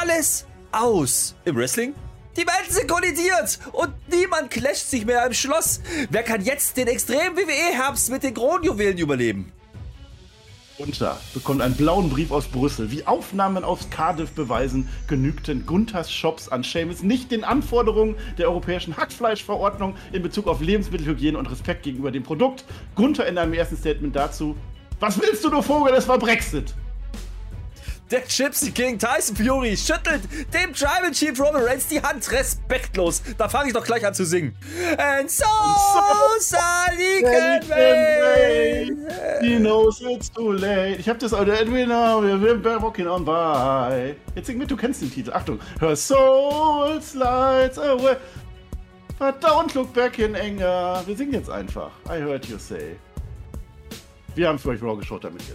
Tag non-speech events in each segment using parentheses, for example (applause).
alles aus im Wrestling. Die Welten sind kollidiert und niemand clasht sich mehr im Schloss. Wer kann jetzt den extremen WWE-Herbst mit den Kronjuwelen überleben? Gunther bekommt einen blauen Brief aus Brüssel. Wie Aufnahmen aus Cardiff beweisen, genügten Gunthers Shops an Seamus nicht den Anforderungen der europäischen Hackfleischverordnung in Bezug auf Lebensmittelhygiene und Respekt gegenüber dem Produkt. Gunther in einem ersten Statement dazu: Was willst du, du Vogel? Es war Brexit. Der Gypsy King Tyson Fury schüttelt dem Tribal Chief Roman Reigns die Hand respektlos. Da fange ich doch gleich an zu singen. And so, (laughs) so Sally can wait. He knows it's too late. Ich hab das auch. And we know we're walking on by. Jetzt sing mit, du kennst den Titel. Achtung. Her soul slides away. But don't look back in anger. Wir singen jetzt einfach. I heard you say. Wir haben für euch Raw geschaut, damit ihr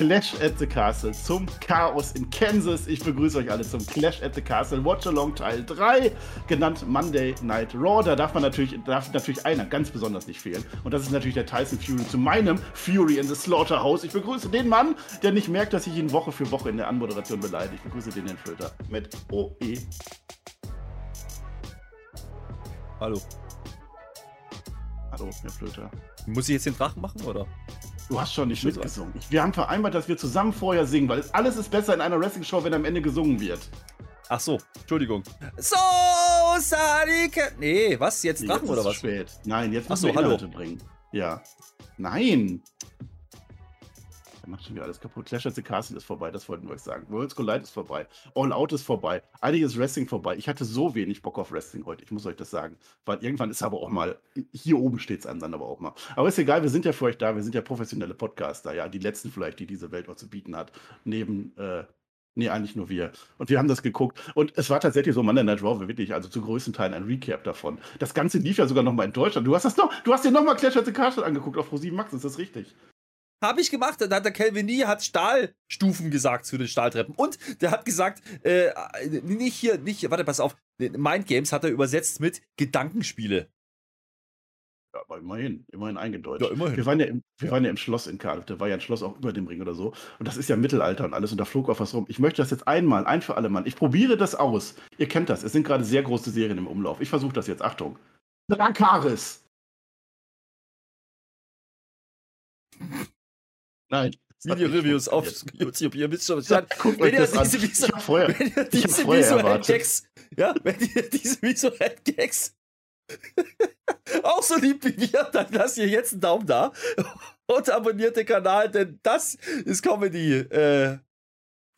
Clash at the Castle zum Chaos in Kansas. Ich begrüße euch alle zum Clash at the Castle Watch Along Teil 3, genannt Monday Night Raw. Da darf man natürlich, darf natürlich einer ganz besonders nicht fehlen. Und das ist natürlich der Tyson Fury zu meinem Fury in the Slaughterhouse. Ich begrüße den Mann, der nicht merkt, dass ich ihn Woche für Woche in der Anmoderation beleidige. Ich begrüße den Herrn Flöter mit OE. Hallo. Hallo, Herr Flöter. Muss ich jetzt den Drachen machen, oder? Du hast schon nicht mitgesungen. Wir haben vereinbart, dass wir zusammen vorher singen, weil alles ist besser in einer Wrestling-Show, wenn am Ende gesungen wird. Ach so, Entschuldigung. So, Sarika. Nee, was? Jetzt Drachen nee, jetzt oder was? spät. Nein, jetzt müssen so, wir Inhalte hallo. bringen. Ja. Nein macht schon wieder alles kaputt. Clash at the Castle ist vorbei, das wollten wir euch sagen. Worlds Collide ist vorbei. All Out ist vorbei. Einiges Wrestling vorbei. Ich hatte so wenig Bock auf Wrestling heute, ich muss euch das sagen. Weil irgendwann ist aber auch mal, hier oben steht es an, dann aber auch mal. Aber ist egal, wir sind ja für euch da, wir sind ja professionelle Podcaster, ja, die letzten vielleicht, die diese Welt auch zu bieten hat. Neben, äh, Nee, eigentlich nur wir. Und wir haben das geguckt. Und es war tatsächlich so, Monday Night Raw wirklich, also zu größten Teilen ein Recap davon. Das Ganze lief ja sogar noch mal in Deutschland. Du hast das noch, du hast dir noch mal Clash at the Castle angeguckt auf Pro7 Max, ist das richtig? Habe ich gemacht. Da hat der Kelvin nie hat Stahlstufen gesagt zu den Stahltreppen. Und der hat gesagt, äh, nicht hier, nicht, warte, pass auf. Mind Games hat er übersetzt mit Gedankenspiele. Ja, aber immerhin, immerhin eingedeutscht. Ja, immerhin. Wir, waren ja im, wir waren ja im Schloss in Cardiff, da war ja ein Schloss auch über dem Ring oder so. Und das ist ja Mittelalter und alles und da flog auch was rum. Ich möchte das jetzt einmal, ein für alle Mal. Ich probiere das aus. Ihr kennt das, es sind gerade sehr große Serien im Umlauf. Ich versuche das jetzt, Achtung. Drakaris. Nein. Video-Reviews auf YouTube. Ihr wisst schon, Bescheid. (laughs) wenn ihr diese, Visu vorher, wenn ihr diese visuellen Gags, ja, wenn ihr diese visuellen Gags (laughs) auch so liebt wie wir, dann lasst ihr jetzt einen Daumen da und abonniert den Kanal, denn das ist Comedy. Äh,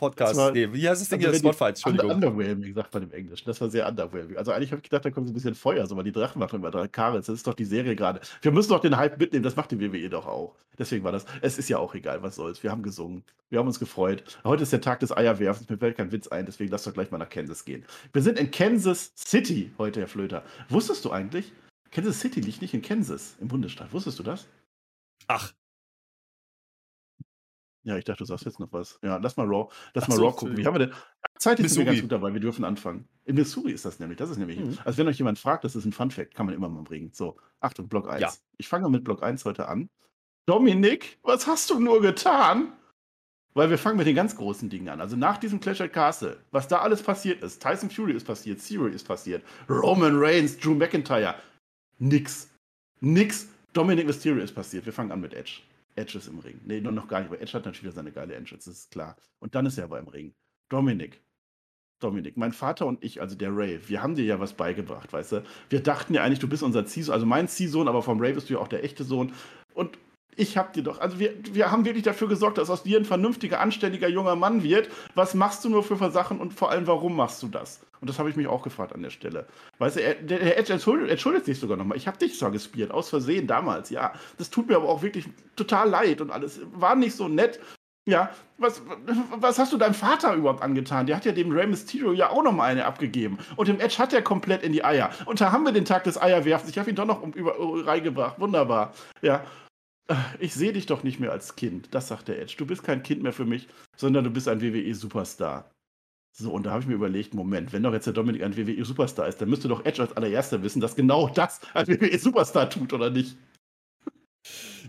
Podcast. War, nee, wie heißt das Ding also hier? Spotify, Entschuldigung. Underwhelming, sagt man im Englischen. Das war sehr underwhelming. Also eigentlich habe ich gedacht, da kommt so ein bisschen Feuer, so mal die Drachen machen über Drakaris. Das ist doch die Serie gerade. Wir müssen doch den Hype mitnehmen, das macht die WWE doch auch. Deswegen war das. Es ist ja auch egal, was soll's. Wir haben gesungen. Wir haben uns gefreut. Heute ist der Tag des Eierwerfens. Mir fällt kein Witz ein, deswegen lass doch gleich mal nach Kansas gehen. Wir sind in Kansas City heute, Herr Flöter. Wusstest du eigentlich, Kansas City liegt nicht in Kansas, im Bundesstaat. Wusstest du das? Ach, ja, ich dachte, du sagst jetzt noch was. Ja, lass mal Raw, lass Ach mal so, Raw gucken. Wie haben wir denn? Zeit ist mir ganz gut dabei. Wir dürfen anfangen. In Missouri ist das nämlich. Das ist nämlich. Mhm. Also, wenn euch jemand fragt, das ist ein Fun Fact, kann man immer mal bringen. So, Achtung, Block 1. Ja. Ich fange mit Block 1 heute an. Dominik, was hast du nur getan? Weil wir fangen mit den ganz großen Dingen an. Also nach diesem Clash at Castle, was da alles passiert ist. Tyson Fury ist passiert, Zero ist passiert, Roman Reigns, Drew McIntyre. Nix. Nix. Dominic Mysterio ist passiert. Wir fangen an mit Edge. Edge ist im Ring. Nee, nur noch gar nicht, aber Edge hat natürlich wieder seine geile Entrance, das ist klar. Und dann ist er aber im Ring. Dominik. Dominik, mein Vater und ich, also der Ray, wir haben dir ja was beigebracht, weißt du? Wir dachten ja eigentlich, du bist unser Ziehsohn, also mein Ziehsohn, aber vom Ray bist du ja auch der echte Sohn. Und ich hab dir doch, also wir, wir haben wirklich dafür gesorgt, dass aus dir ein vernünftiger, anständiger junger Mann wird. Was machst du nur für Sachen und vor allem, warum machst du das? Und das habe ich mich auch gefragt an der Stelle. Weißt du, er, der, Edge entschuldigt, entschuldigt sich sogar nochmal. Ich habe dich zwar gespielt, aus Versehen damals, ja. Das tut mir aber auch wirklich total leid und alles. War nicht so nett. Ja, was, was hast du deinem Vater überhaupt angetan? Der hat ja dem Rey Mysterio ja auch noch mal eine abgegeben. Und dem Edge hat er komplett in die Eier. Und da haben wir den Tag des Eierwerfens. Ich habe ihn doch noch um, über, reingebracht. Wunderbar. Ja. Ich sehe dich doch nicht mehr als Kind. Das sagt der Edge. Du bist kein Kind mehr für mich, sondern du bist ein WWE-Superstar. So, und da habe ich mir überlegt, Moment, wenn doch jetzt der Dominik ein WWE-Superstar ist, dann müsste doch Edge als allererster wissen, dass genau das ein WWE-Superstar tut, oder nicht?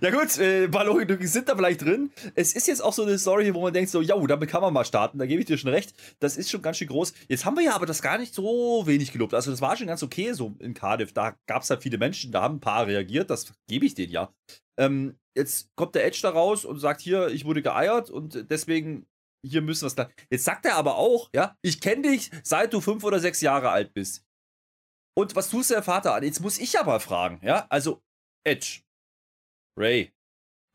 Ja gut, äh, Ballonlücken sind da vielleicht drin. Es ist jetzt auch so eine Story, wo man denkt so, ja, damit kann man mal starten, da gebe ich dir schon recht. Das ist schon ganz schön groß. Jetzt haben wir ja aber das gar nicht so wenig gelobt. Also das war schon ganz okay so in Cardiff. Da gab es halt viele Menschen, da haben ein paar reagiert, das gebe ich denen ja. Ähm, jetzt kommt der Edge da raus und sagt hier, ich wurde geeiert und deswegen hier müssen wir es da. Jetzt sagt er aber auch, ja, ich kenne dich, seit du fünf oder sechs Jahre alt bist. Und was tust du der Vater an? Jetzt muss ich aber fragen, ja, also Edge, Ray,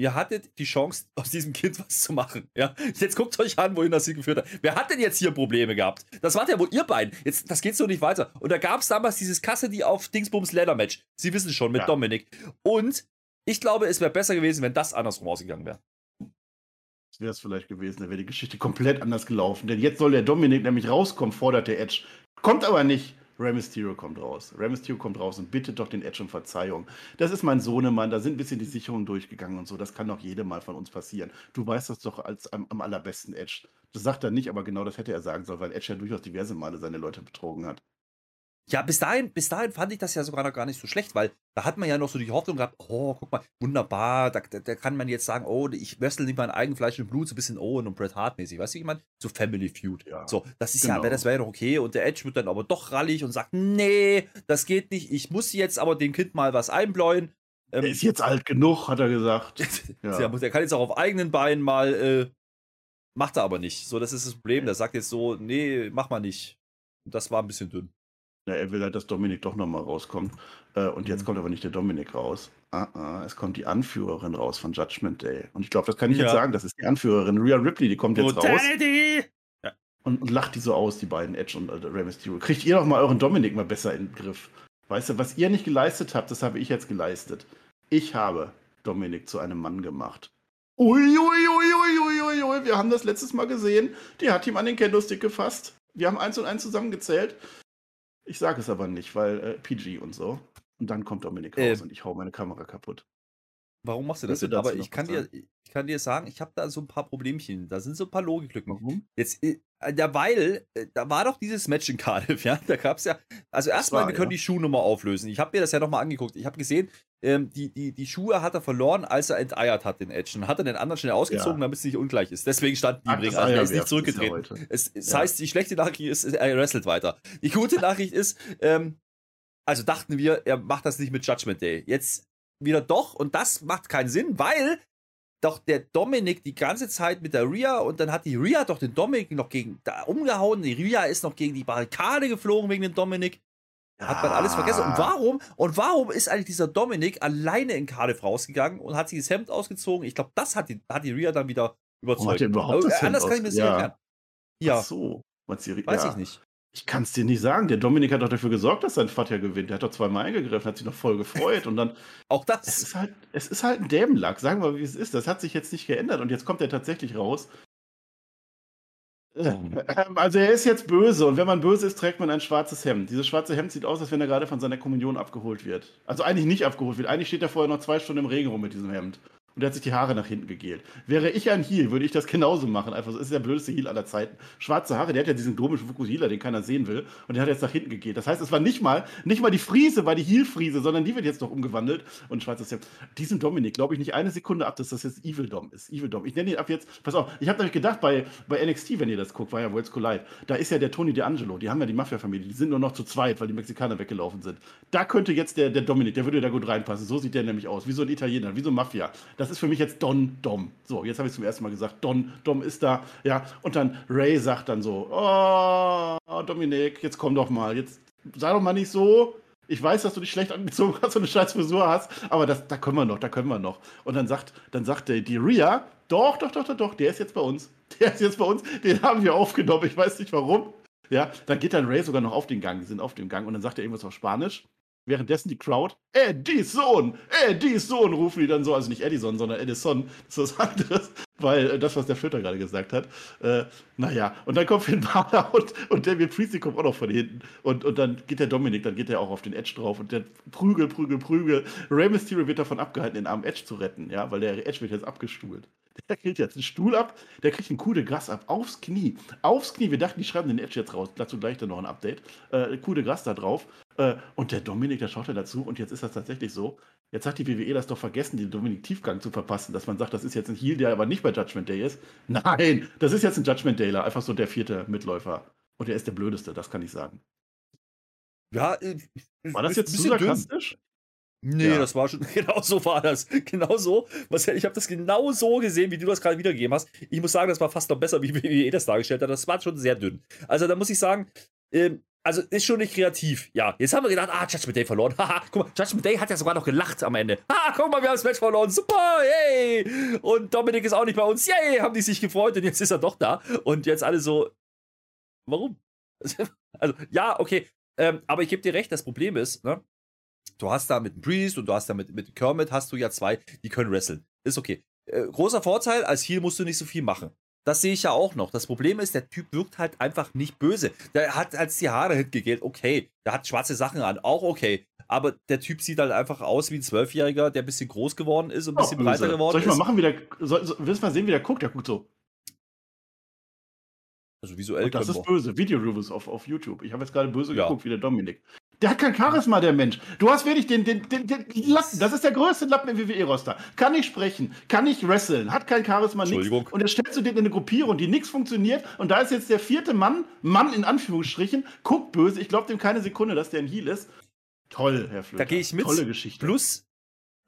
ihr hattet die Chance, (laughs) aus diesem Kind was zu machen. Ja? Jetzt guckt euch an, wohin das sie geführt hat. Wer hat denn jetzt hier Probleme gehabt? Das wart ja wohl ihr beiden. Jetzt, das geht so nicht weiter. Und da gab es damals dieses Cassidy auf Dingsbums Leather Match. Sie wissen schon, mit ja. Dominik. Und ich glaube, es wäre besser gewesen, wenn das andersrum ausgegangen wäre. Das wäre es vielleicht gewesen. Da wäre die Geschichte komplett anders gelaufen. Denn jetzt soll der Dominik nämlich rauskommen, fordert der Edge. Kommt aber nicht. Rey Mysterio kommt raus. Rey Mysterio kommt raus und bittet doch den Edge um Verzeihung. Das ist mein Sohnemann, da sind ein bisschen die Sicherungen durchgegangen und so. Das kann doch jedem mal von uns passieren. Du weißt das doch als am, am allerbesten Edge. Das sagt er nicht, aber genau das hätte er sagen sollen, weil Edge ja durchaus diverse Male seine Leute betrogen hat. Ja, bis dahin, bis dahin fand ich das ja sogar noch gar nicht so schlecht, weil da hat man ja noch so die Hoffnung gehabt, oh, guck mal, wunderbar, da, da, da kann man jetzt sagen, oh, ich wrestle nicht mein Eigenfleisch und Blut, so ein bisschen Owen und Bret Hart mäßig, weißt du, ich meine, so Family Feud. Ja, so, das ist genau. ja, das wäre ja noch okay und der Edge wird dann aber doch rallig und sagt, nee, das geht nicht, ich muss jetzt aber dem Kind mal was einbläuen. Ähm, er ist jetzt alt genug, hat er gesagt. (laughs) ja. er kann jetzt auch auf eigenen Beinen mal, äh, macht er aber nicht. So, das ist das Problem, der sagt jetzt so, nee, mach mal nicht. Das war ein bisschen dünn. Ja, er will halt, dass Dominik doch nochmal rauskommt. Äh, und jetzt mhm. kommt aber nicht der Dominik raus. Ah, ah, es kommt die Anführerin raus von Judgment Day. Und ich glaube, das kann ich ja. jetzt sagen. Das ist die Anführerin. Rhea Ripley, die kommt jetzt Brutality. raus. Ja. Und, und, lacht die so aus, die beiden Edge und äh, Rey Mysterio. Kriegt ihr doch mal euren Dominik mal besser in den Griff. Weißt du, was ihr nicht geleistet habt, das habe ich jetzt geleistet. Ich habe Dominik zu einem Mann gemacht. Uiuiuiuiuiui, ui, ui, ui, wir haben das letztes Mal gesehen. Die hat ihm an den Kendo-Stick gefasst. Wir haben eins und eins zusammengezählt. Ich sage es aber nicht, weil äh, PG und so. Und dann kommt Dominik äh, raus und ich hau meine Kamera kaputt. Warum machst du das denn? Aber ich kann, dir, ich kann dir sagen, ich habe da so ein paar Problemchen. Da sind so ein paar Logiklücken. Warum? Jetzt, äh, ja, weil, äh, da war doch dieses Match in Cardiff, (laughs) ja. Da gab es ja. Also erstmal, wir können ja. die Schuhnummer auflösen. Ich habe mir das ja nochmal angeguckt. Ich habe gesehen, ähm, die, die, die Schuhe hat er verloren, als er enteiert hat, den Edge. Und hat er den anderen schnell ausgezogen, ja. damit es nicht ungleich ist. Deswegen stand die Ring. Also er ist nicht zurückgetreten. Es, es ja. heißt, die schlechte Nachricht ist, er wrestelt weiter. Die gute Nachricht ist, ähm, also dachten wir, er macht das nicht mit Judgment Day. Jetzt wieder doch, und das macht keinen Sinn, weil doch der Dominik die ganze Zeit mit der Ria und dann hat die Ria doch den Dominik noch gegen da umgehauen. Die Ria ist noch gegen die Barrikade geflogen wegen dem Dominik. Ja. Hat man alles vergessen. Und warum? Und warum ist eigentlich dieser Dominik alleine in Cardiff rausgegangen und hat sich das Hemd ausgezogen? Ich glaube, das hat die, hat die Ria dann wieder überzeugt. Hat überhaupt das Anders kann ich mir das ja. erklären. Ja. Ach so. Weiß ja. ich nicht. Ich kann es dir nicht sagen. Der Dominik hat doch dafür gesorgt, dass sein Vater gewinnt. Der hat doch zweimal eingegriffen, hat sich noch voll gefreut und dann. (laughs) Auch das. Es ist halt, es ist halt ein Dämmenlack. Sagen wir, wie es ist. Das hat sich jetzt nicht geändert und jetzt kommt er tatsächlich raus. Ähm, also er ist jetzt böse und wenn man böse ist, trägt man ein schwarzes Hemd. Dieses schwarze Hemd sieht aus, als wenn er gerade von seiner Kommunion abgeholt wird. Also eigentlich nicht abgeholt wird. Eigentlich steht er vorher noch zwei Stunden im Regen rum mit diesem Hemd und der hat sich die Haare nach hinten gegelt. Wäre ich ein Heel, würde ich das genauso machen. Einfach so, ist der blödeste Heel aller Zeiten. Schwarze Haare, der hat ja diesen komischen Fukusila, den keiner sehen will. Und der hat jetzt nach hinten gegelt. Das heißt, es war nicht mal, nicht mal die Friese, war die Heel-Friese, sondern die wird jetzt noch umgewandelt. Und schwarzes Hemd. Diesem Dominik glaube ich nicht eine Sekunde ab, dass das jetzt Evil Dom ist. Evil Dom. Ich nenne ihn ab jetzt, pass auf, ich habe nämlich gedacht, bei, bei NXT, wenn ihr das guckt, war ja Worlds Collide, da ist ja der Tony D'Angelo, die haben ja die Mafia-Familie, die sind nur noch zu zweit, weil die Mexikaner weggelaufen sind. Da könnte jetzt der, der Dominik, der würde da gut reinpassen. So sieht der nämlich aus, wie so ein Italiener, wie so ein Mafia. Das ist für mich jetzt Don Dom. So, jetzt habe ich zum ersten Mal gesagt, Don, Dom ist da. Ja, und dann Ray sagt dann so, oh, Dominik, jetzt komm doch mal, jetzt sei doch mal nicht so. Ich weiß, dass du dich schlecht angezogen hast und eine scheiß Frisur hast, aber das, da können wir noch, da können wir noch. Und dann sagt, dann sagt der, die Ria, doch, doch, doch, doch, doch, der ist jetzt bei uns. Der ist jetzt bei uns, den haben wir aufgenommen, ich weiß nicht warum. Ja, dann geht dann Ray sogar noch auf den Gang, die sind auf dem Gang und dann sagt er irgendwas auf Spanisch. Währenddessen die Crowd, Edison, Edison, rufen die dann so, also nicht Edison, sondern Edison, das ist was anderes, weil äh, das, was der Flöter gerade gesagt hat, äh, naja, und dann kommt (laughs) Finn Balor und, und David Priestley kommt auch noch von hinten und, und dann geht der Dominik, dann geht er auch auf den Edge drauf und der Prügel, Prügel, Prügel. Rey Mysterio wird davon abgehalten, den armen Edge zu retten, ja, weil der Edge wird jetzt abgestuhlt. Der kriegt jetzt einen Stuhl ab, der kriegt einen Coup de Gras ab, aufs Knie. Aufs Knie. Wir dachten, die schreiben den Edge jetzt raus. Dazu gleich dann noch ein Update. Äh, Coup de Gras da drauf. Äh, und der Dominik, der schaut ja dazu. Und jetzt ist das tatsächlich so. Jetzt hat die WWE das doch vergessen, den Dominik Tiefgang zu verpassen, dass man sagt, das ist jetzt ein Heal, der aber nicht bei Judgment Day ist. Nein, das ist jetzt ein Judgment Dayler. Einfach so der vierte Mitläufer. Und der ist der blödeste, das kann ich sagen. Ja, äh, war das jetzt zu sarkastisch? Nee, ja. das war schon, (laughs) genau so war das. Genau so. ich habe das genau so gesehen, wie du das gerade wiedergegeben hast. Ich muss sagen, das war fast noch besser, wie WWE das dargestellt hat. Das war schon sehr dünn. Also da muss ich sagen, ähm, also ist schon nicht kreativ. Ja, jetzt haben wir gedacht, ah, Judgment Day verloren. (laughs) Haha, guck mal, Judgment Day hat ja sogar noch gelacht am Ende. Ha, guck mal, wir haben das Match verloren. Super, yay. Und Dominik ist auch nicht bei uns. Yay, haben die sich gefreut und jetzt ist er doch da. Und jetzt alle so, warum? (laughs) Also, ja, okay. Ähm, aber ich gebe dir recht, das Problem ist, ne? du hast da mit dem Priest und du hast da mit, mit Kermit hast du ja zwei, die können wresteln. Ist okay. Äh, großer Vorteil, als Heal musst du nicht so viel machen. Das sehe ich ja auch noch. Das Problem ist, der Typ wirkt halt einfach nicht böse. Der hat als die Haare gegelt, okay. Der hat schwarze Sachen an, auch okay. Aber der Typ sieht halt einfach aus wie ein Zwölfjähriger, der ein bisschen groß geworden ist und ein bisschen oh, breiter geworden ist. Soll ich mal machen, wie der. Soll, soll, willst du mal sehen, wie der guckt? Der guckt so. Also visuell. Und das ist böse. Video-Reviews auf, auf YouTube. Ich habe jetzt gerade böse ja. geguckt, wie der Dominik. Der hat kein Charisma, der Mensch. Du hast wirklich den, den, den, den Lappen. Das ist der größte Lappen im WWE-Roster. Kann nicht sprechen, kann nicht wresteln, hat kein Charisma, nichts. Und dann stellst du den in eine Gruppierung, die nichts funktioniert. Und da ist jetzt der vierte Mann, Mann in Anführungsstrichen, guckt böse. Ich glaube dem keine Sekunde, dass der ein Heal ist. Toll, Herr Flöter. Da gehe ich mit. Tolle Geschichte. Plus,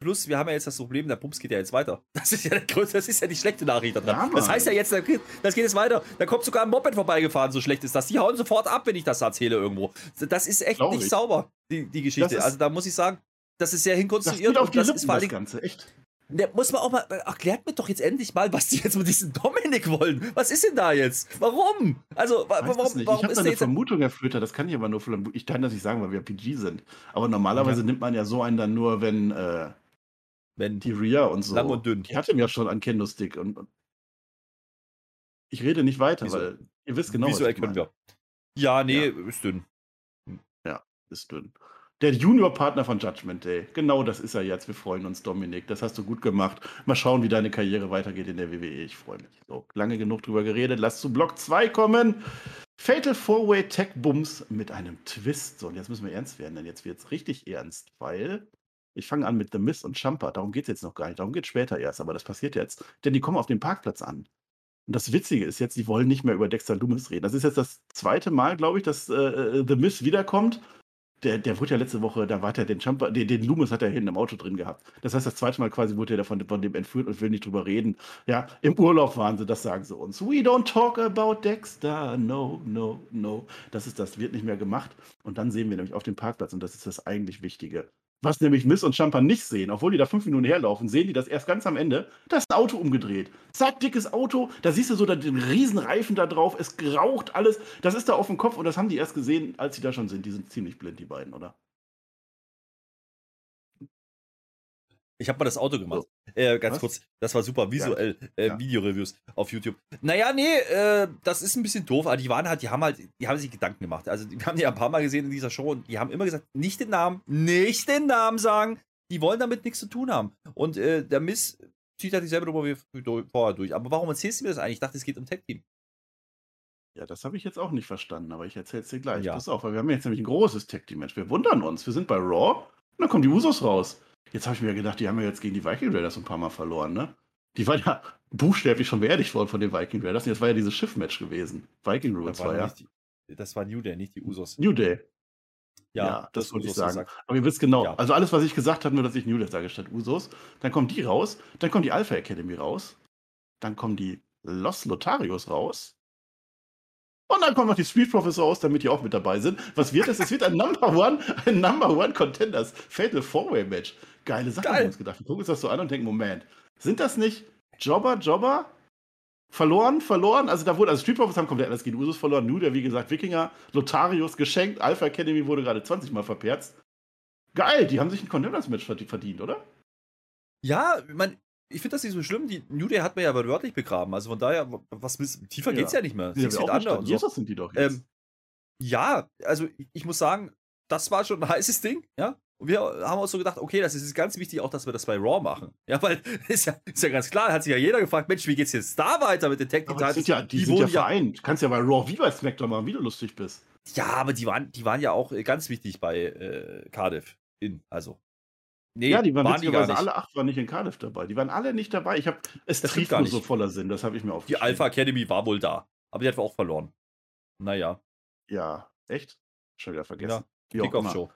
Plus, wir haben ja jetzt das Problem, der Bums geht ja jetzt weiter. (laughs) Das ist ja, größte, das ist ja die schlechte Nachricht da dran. Ja, das heißt ja jetzt, das geht jetzt weiter. Da kommt sogar ein Moped vorbeigefahren, so schlecht ist das. Die hauen sofort ab, wenn ich das erzähle irgendwo. Das ist echt Glaub nicht ich. sauber, die, die Geschichte. Ist, also da muss ich sagen, das ist sehr hinkonstruiert. Das, auf die das ist vor allem, das Ganze, echt. Da muss man auch mal, erklärt mir doch jetzt endlich mal, was die jetzt mit diesem Dominik wollen. Was ist denn da jetzt? Warum? Also, warum, warum ich habe da eine Vermutung, Herr Flöter, das kann ich aber nur, ich kann das nicht sagen, weil wir PG sind. Aber normalerweise ja. nimmt man ja so einen dann nur, wenn, äh, wenn die Ria und so. Lang und dünn. Die hatte mir ja schon an Kendo-Stick und, und, ich rede nicht weiter, Wieso? weil ihr wisst genau, Visuell können wir. Ja, nee, ja. ist dünn. Ja, ist dünn. Der Junior-Partner von Judgment Day. Genau das ist er jetzt. Wir freuen uns, Dominik. Das hast du gut gemacht. Mal schauen, wie deine Karriere weitergeht in der WWE. Ich freue mich. So, lange genug drüber geredet. Lass zu Block 2 kommen. Fatal Four-Way Tech Bums mit einem Twist. So, und jetzt müssen wir ernst werden, denn jetzt wird es richtig ernst, weil ich fange an mit The Mist und Champa. Darum geht es jetzt noch gar nicht. Darum geht es später erst, aber das passiert jetzt. Denn die kommen auf den Parkplatz an. Und das Witzige ist jetzt, die wollen nicht mehr über Dexter Loomis reden. Das ist jetzt das zweite Mal, glaube ich, dass äh, äh, The Mist wiederkommt. Der, der wurde ja letzte Woche, da war der den Champa, den, den Loomis hat er hinten im Auto drin gehabt. Das heißt, das zweite Mal quasi wurde er davon von dem entführt und will nicht drüber reden. Ja, im Urlaub waren sie, das sagen sie uns. We don't talk about Dexter. No, no, no. Das ist das, wird nicht mehr gemacht. Und dann sehen wir nämlich auf dem Parkplatz, und das ist das eigentlich Wichtige. Was nämlich Miss und Champa nicht sehen, obwohl die da fünf Minuten herlaufen, sehen die das erst ganz am Ende. Da ist ein Auto umgedreht. Zack, dickes Auto. Da siehst du so den Riesenreifen da drauf. Es raucht alles. Das ist da auf dem Kopf und das haben die erst gesehen, als sie da schon sind. Die sind ziemlich blind, die beiden, oder? Ich habe mal das Auto gemacht. So. Äh, ganz Was? kurz, das war super visuell. Ja. Äh, ja. Videoreviews auf YouTube. Naja, nee, äh, das ist ein bisschen doof. Aber die waren halt, die haben halt, die haben sich Gedanken gemacht. Also, die haben die ja ein paar Mal gesehen in dieser Show und die haben immer gesagt, nicht den Namen, nicht den Namen sagen. Die wollen damit nichts zu tun haben. Und äh, der Miss zieht halt dieselbe Nummer wie vorher durch. Aber warum erzählst du mir das eigentlich? Ich dachte, es geht um Tech Team. Ja, das habe ich jetzt auch nicht verstanden, aber ich erzähle es dir gleich. Ja. Pass auf, weil wir haben jetzt nämlich ein großes Tech Team-Match. Wir wundern uns. Wir sind bei Raw und dann kommen die Usos raus. Jetzt habe ich mir gedacht, die haben ja jetzt gegen die Viking Raiders ein paar Mal verloren, ne? Die waren ja (laughs) buchstäblich schon beerdigt worden von den Viking Raiders. Und jetzt war ja dieses Schiffmatch gewesen. Viking Raiders war, ja. Die, das war New Day, nicht die Usos. New Day. Ja, ja das, das wollte ich sagen. Gesagt. Aber ihr wisst genau, ja. also alles, was ich gesagt habe, nur dass ich New Day sage statt Usos. Dann kommen die raus, dann kommt die Alpha Academy raus, dann kommen die Los Lotarios raus, und dann kommen noch die Street Profits raus, damit die auch mit dabei sind. Was wird es? Es wird ein Number One, ein Number One Contenders Fatal Four-Way Match. Geile Sache, haben wir uns gedacht. Wir gucken uns das so an und denken, Moment, sind das nicht Jobber, Jobber? Verloren, verloren. Also da wurde, also Street Profits haben komplett alles gegen Usus verloren. Der wie gesagt Wikinger, Lotarius geschenkt, Alpha Academy wurde gerade 20 Mal verperzt. Geil, die haben sich ein Contenders-Match verdient, oder? Ja, man, ich finde das nicht so schlimm. Die New Day hat man ja wörtlich begraben. Also von daher, was tiefer ja. es ja nicht mehr. Ja, auch Under und so. sind die doch jetzt. Ähm, ja, also ich muss sagen, das war schon ein heißes Ding, ja. Und wir haben uns so gedacht, okay, das ist ganz wichtig auch, dass wir das bei Raw machen. Ja, weil (laughs) ist ja, ist ja ganz klar, hat sich ja jeder gefragt, Mensch, wie geht's jetzt da weiter mit den Tech Team Titans? Ja, die, die sind ja vereint. Du kannst ja bei Raw wie bei SmackDown machen, wie du lustig bist. Ja, aber die waren, die waren ja auch äh, ganz wichtig bei äh, Cardiff. In, also. Nee, ja, die waren, waren die alle acht waren nicht in Cardiff dabei. Die waren alle nicht dabei. Ich habe es das gar nicht so voller Sinn, das habe ich mir aufgeschrieben. Die Alpha Academy war wohl da, aber die hat auch verloren. Naja. Ja, echt? Schon wieder vergessen. Ja, Kickoff-Show.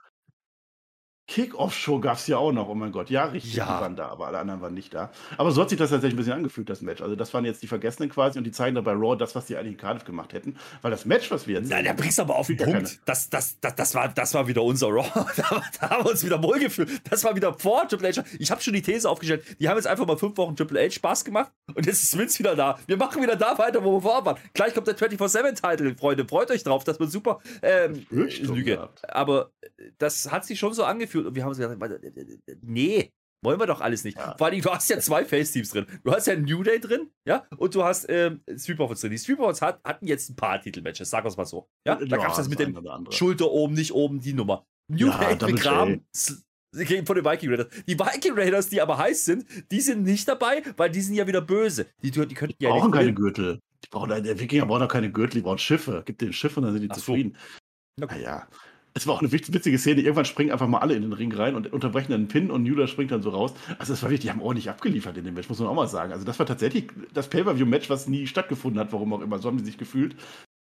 Kick-Off-Show gab es ja auch noch, oh mein Gott. Ja, richtig, ja. die waren da, aber alle anderen waren nicht da. Aber so hat sich das tatsächlich ein bisschen angefühlt, das Match. Also, das waren jetzt die Vergessenen quasi und die zeigen dabei Raw das, was die eigentlich in Cardiff gemacht hätten. Weil das Match, was wir jetzt. Na, der bringst aber auf den Punkt. Das, das, das, das, war, das war wieder unser Raw. (laughs) da, da, haben wir uns wieder wohl gefühlt. Das war wieder vor Triple H. Ich habe schon die These aufgestellt, die haben jetzt einfach mal fünf Wochen Triple H Spaß gemacht und jetzt ist Vince wieder da. Wir machen wieder da weiter, wo wir vorher waren. Gleich kommt der 24-7-Title, Freunde. Freut euch drauf, das wird super. Ähm, Lüge. Aber das hat sich schon so angefühlt und wir haben uns gedacht, nee, wollen wir doch alles nicht. Ja. Vor allem, du hast ja zwei Face-Teams drin. Du hast ja New Day drin, ja, und du hast ähm, Street Profits drin. Die Street Profits hat, hatten jetzt ein paar Titelmatches, sag uns mal so. Ja, da gab es das mit dem Schulter oben, nicht oben, die Nummer. New ja, Day begraben. Von den Viking Raiders. Die Viking Raiders, die aber heiß sind, die sind nicht dabei, weil die sind ja wieder böse. Die, die könnten die ja brauchen keine Gürtel. Die brauchen, der Wikinger braucht doch keine Gürtel, die brauchen Schiffe. Gib den Schiff und dann sind die Ach zufrieden. So. Naja. Es war auch eine witzige Szene. Irgendwann springen einfach mal alle in den Ring rein und unterbrechen dann einen Pin und Newler springt dann so raus. Also, das war wirklich, die haben ordentlich abgeliefert in dem Match, muss man auch mal sagen. Also, das war tatsächlich das Pay-Per-View-Match, was nie stattgefunden hat, warum auch immer. So haben die sich gefühlt.